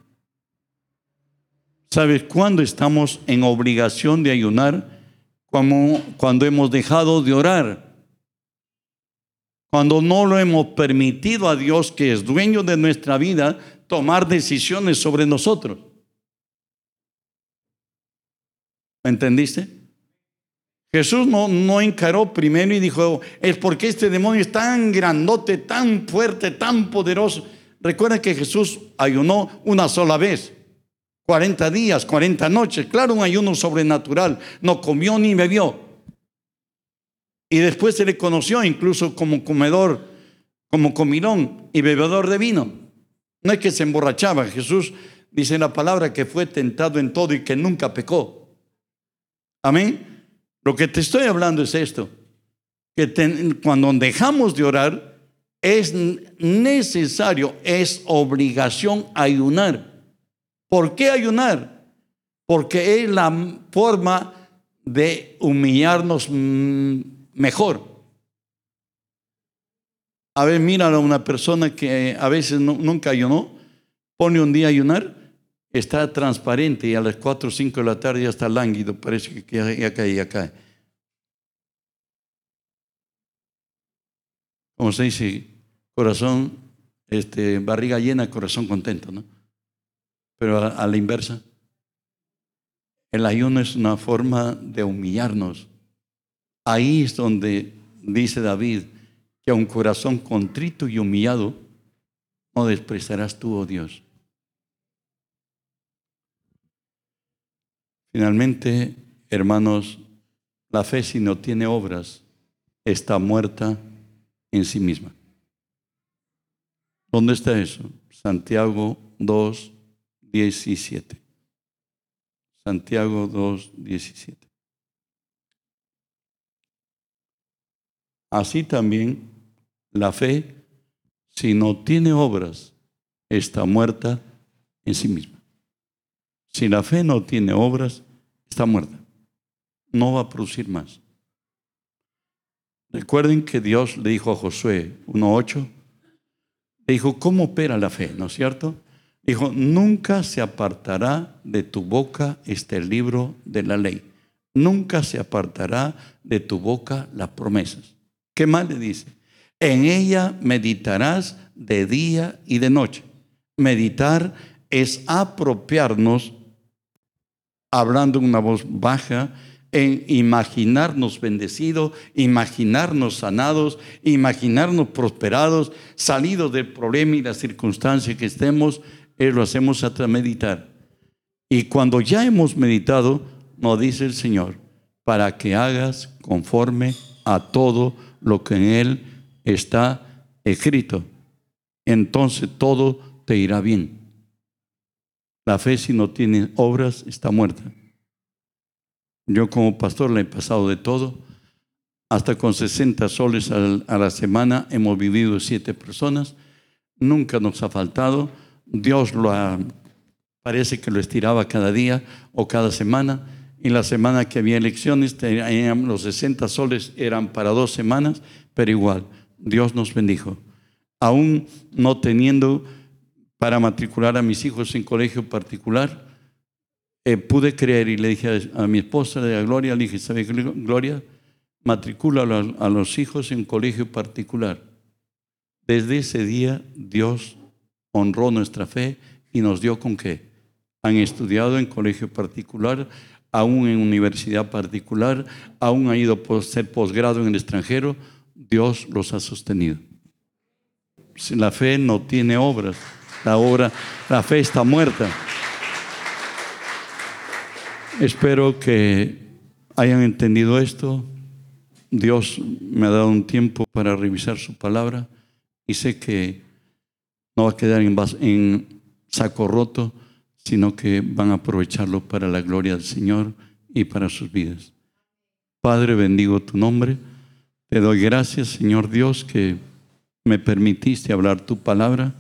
¿Sabes cuándo estamos en obligación de ayunar? Cuando, cuando hemos dejado de orar. Cuando no lo hemos permitido a Dios, que es dueño de nuestra vida, tomar decisiones sobre nosotros. ¿Entendiste? Jesús no, no encaró primero y dijo, es porque este demonio es tan grandote, tan fuerte, tan poderoso. Recuerda que Jesús ayunó una sola vez. 40 días, 40 noches, claro, un ayuno sobrenatural, no comió ni bebió. Y después se le conoció incluso como comedor, como comilón y bebedor de vino. No es que se emborrachaba, Jesús dice la palabra que fue tentado en todo y que nunca pecó. Amén. Lo que te estoy hablando es esto, que cuando dejamos de orar es necesario, es obligación ayunar. ¿Por qué ayunar? Porque es la forma de humillarnos mm, mejor. A ver, mira a una persona que a veces nunca ayunó, pone un día a ayunar, está transparente y a las 4 o 5 de la tarde ya está lánguido, parece que ya, cae, ya cae. Como se dice, corazón, este, barriga llena, corazón contento, ¿no? Pero a, la inversa, el ayuno es una forma de humillarnos. Ahí es donde dice David que a un corazón contrito y humillado no despreciarás tú, oh Dios. Finalmente, hermanos, la fe si no tiene obras está muerta en sí misma. ¿Dónde está eso? Santiago 2, 17. Santiago 2, 17. Así también la fe, si no tiene obras, está muerta en sí misma. Si la fe no tiene obras, está muerta. No va a producir más. Recuerden que Dios le dijo a Josué 1.8, le dijo, ¿cómo opera la fe? ¿No es cierto? Dijo, nunca se apartará de tu boca este libro de la ley. Nunca se apartará de tu boca las promesas. ¿Qué más le dice? En ella meditarás de día y de noche. Meditar es apropiarnos, hablando en una voz baja, en imaginarnos bendecidos, imaginarnos sanados, imaginarnos prosperados, salidos del problema y la circunstancia que estemos lo hacemos hasta meditar. Y cuando ya hemos meditado, nos dice el Señor, para que hagas conforme a todo lo que en Él está escrito. Entonces todo te irá bien. La fe si no tiene obras está muerta. Yo como pastor le he pasado de todo. Hasta con 60 soles a la semana hemos vivido siete personas. Nunca nos ha faltado Dios lo parece que lo estiraba cada día o cada semana. Y la semana que había elecciones, los 60 soles eran para dos semanas, pero igual, Dios nos bendijo. Aún no teniendo para matricular a mis hijos en colegio particular, eh, pude creer y le dije a, mi esposa de Gloria, le dije, ¿sabe Gloria? Matricula a los hijos en colegio particular. Desde ese día Dios honró nuestra fe y nos dio con qué. Han estudiado en colegio particular, aún en universidad particular, aún han ido a ser posgrado en el extranjero. Dios los ha sostenido. La fe no tiene obras, la obra, la fe está muerta. Espero que hayan entendido esto. Dios me ha dado un tiempo para revisar su palabra y sé que no va a quedar en, saco roto, sino que van a aprovecharlo para la gloria del Señor y para sus vidas. Padre, bendigo tu nombre. Te doy gracias, Señor Dios, que me permitiste hablar tu palabra.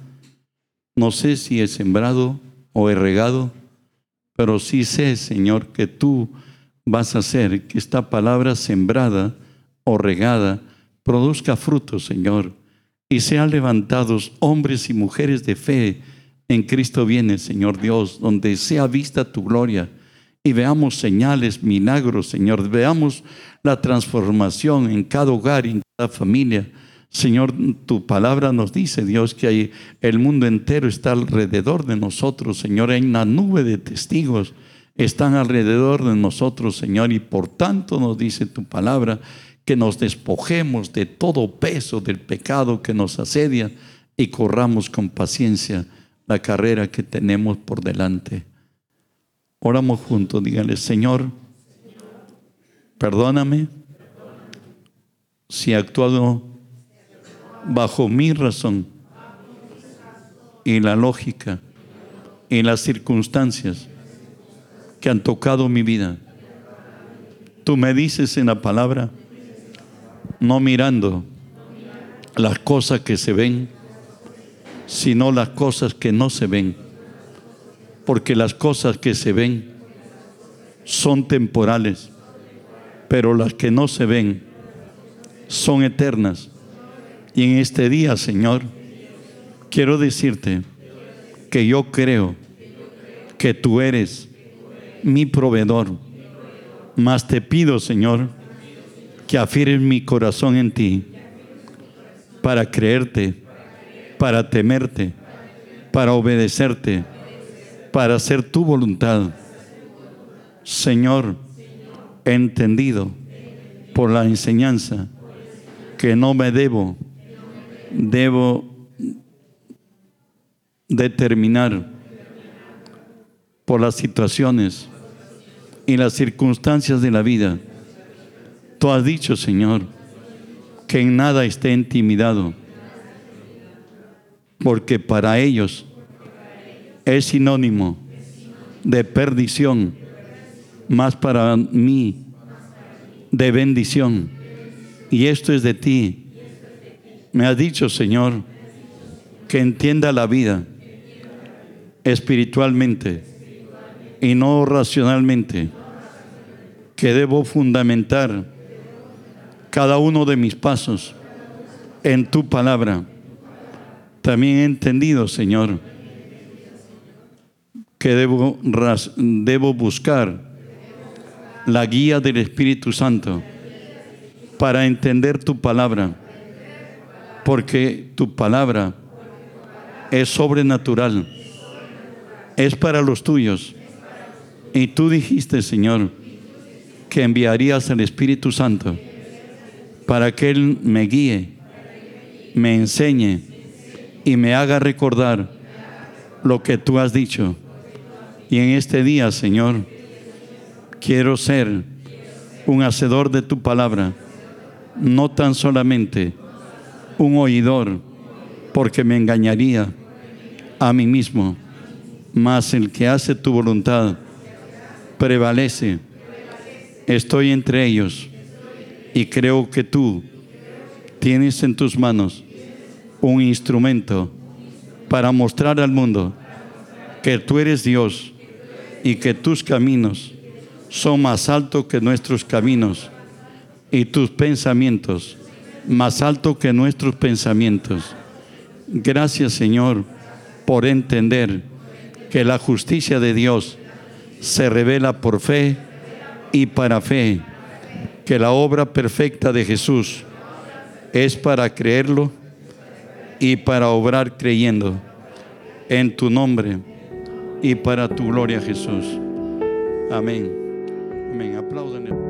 No sé si he sembrado o he regado, pero sí sé, Señor, que tú vas a hacer que esta palabra sembrada o regada produzca frutos, Señor, y sean levantados hombres y mujeres de fe en Cristo viene, Señor Dios, donde sea vista tu gloria. Y veamos señales, milagros, Señor, veamos la transformación en cada hogar, en cada familia. Señor, tu palabra nos dice, Dios, que hay, el mundo entero está alrededor de nosotros, Señor, hay una nube de testigos, están alrededor de nosotros, Señor, y por tanto nos dice tu palabra que nos despojemos de todo peso del pecado que nos asedia y corramos con paciencia la carrera que tenemos por delante. Oramos juntos, dígale, Señor, perdóname si he actuado bajo mi razón y la lógica y las circunstancias que han tocado mi vida. Tú me dices en la palabra, no mirando las cosas que se ven, sino las cosas que no se ven. Porque las cosas que se ven son temporales, pero las que no se ven son eternas. Y en este día, Señor, quiero decirte que yo creo que tú eres mi proveedor. Más te pido, Señor, que afirme mi corazón en ti para creerte, para temerte, para obedecerte, para hacer tu voluntad. Señor, entendido por la enseñanza que no me debo, debo determinar por las situaciones y las circunstancias de la vida Tú has dicho, Señor, que en nada esté intimidado, porque para ellos es sinónimo de perdición, más para mí de bendición. Y esto es de ti. Me has dicho, Señor, que entienda la vida espiritualmente y no racionalmente, que debo fundamentar cada uno de mis pasos en tu palabra. También he entendido, Señor, que debo, debo buscar la guía del Espíritu Santo para entender tu palabra, porque tu palabra es sobrenatural, es para los tuyos. Y tú dijiste, Señor, que enviarías al Espíritu Santo para que Él me guíe, me enseñe y me haga recordar lo que tú has dicho. Y en este día, Señor, quiero ser un hacedor de tu palabra, no tan solamente un oidor, porque me engañaría a mí mismo, mas el que hace tu voluntad prevalece. Estoy entre ellos y creo que tú tienes en tus manos un instrumento para mostrar al mundo que tú eres Dios y que tus caminos son más altos que nuestros caminos y tus pensamientos más altos que nuestros pensamientos. Gracias Señor por entender que la justicia de Dios se revela por fe y para fe que la obra perfecta de Jesús es para creerlo y para obrar creyendo en tu nombre y para tu gloria Jesús. Amén. Amén. Apláudanle.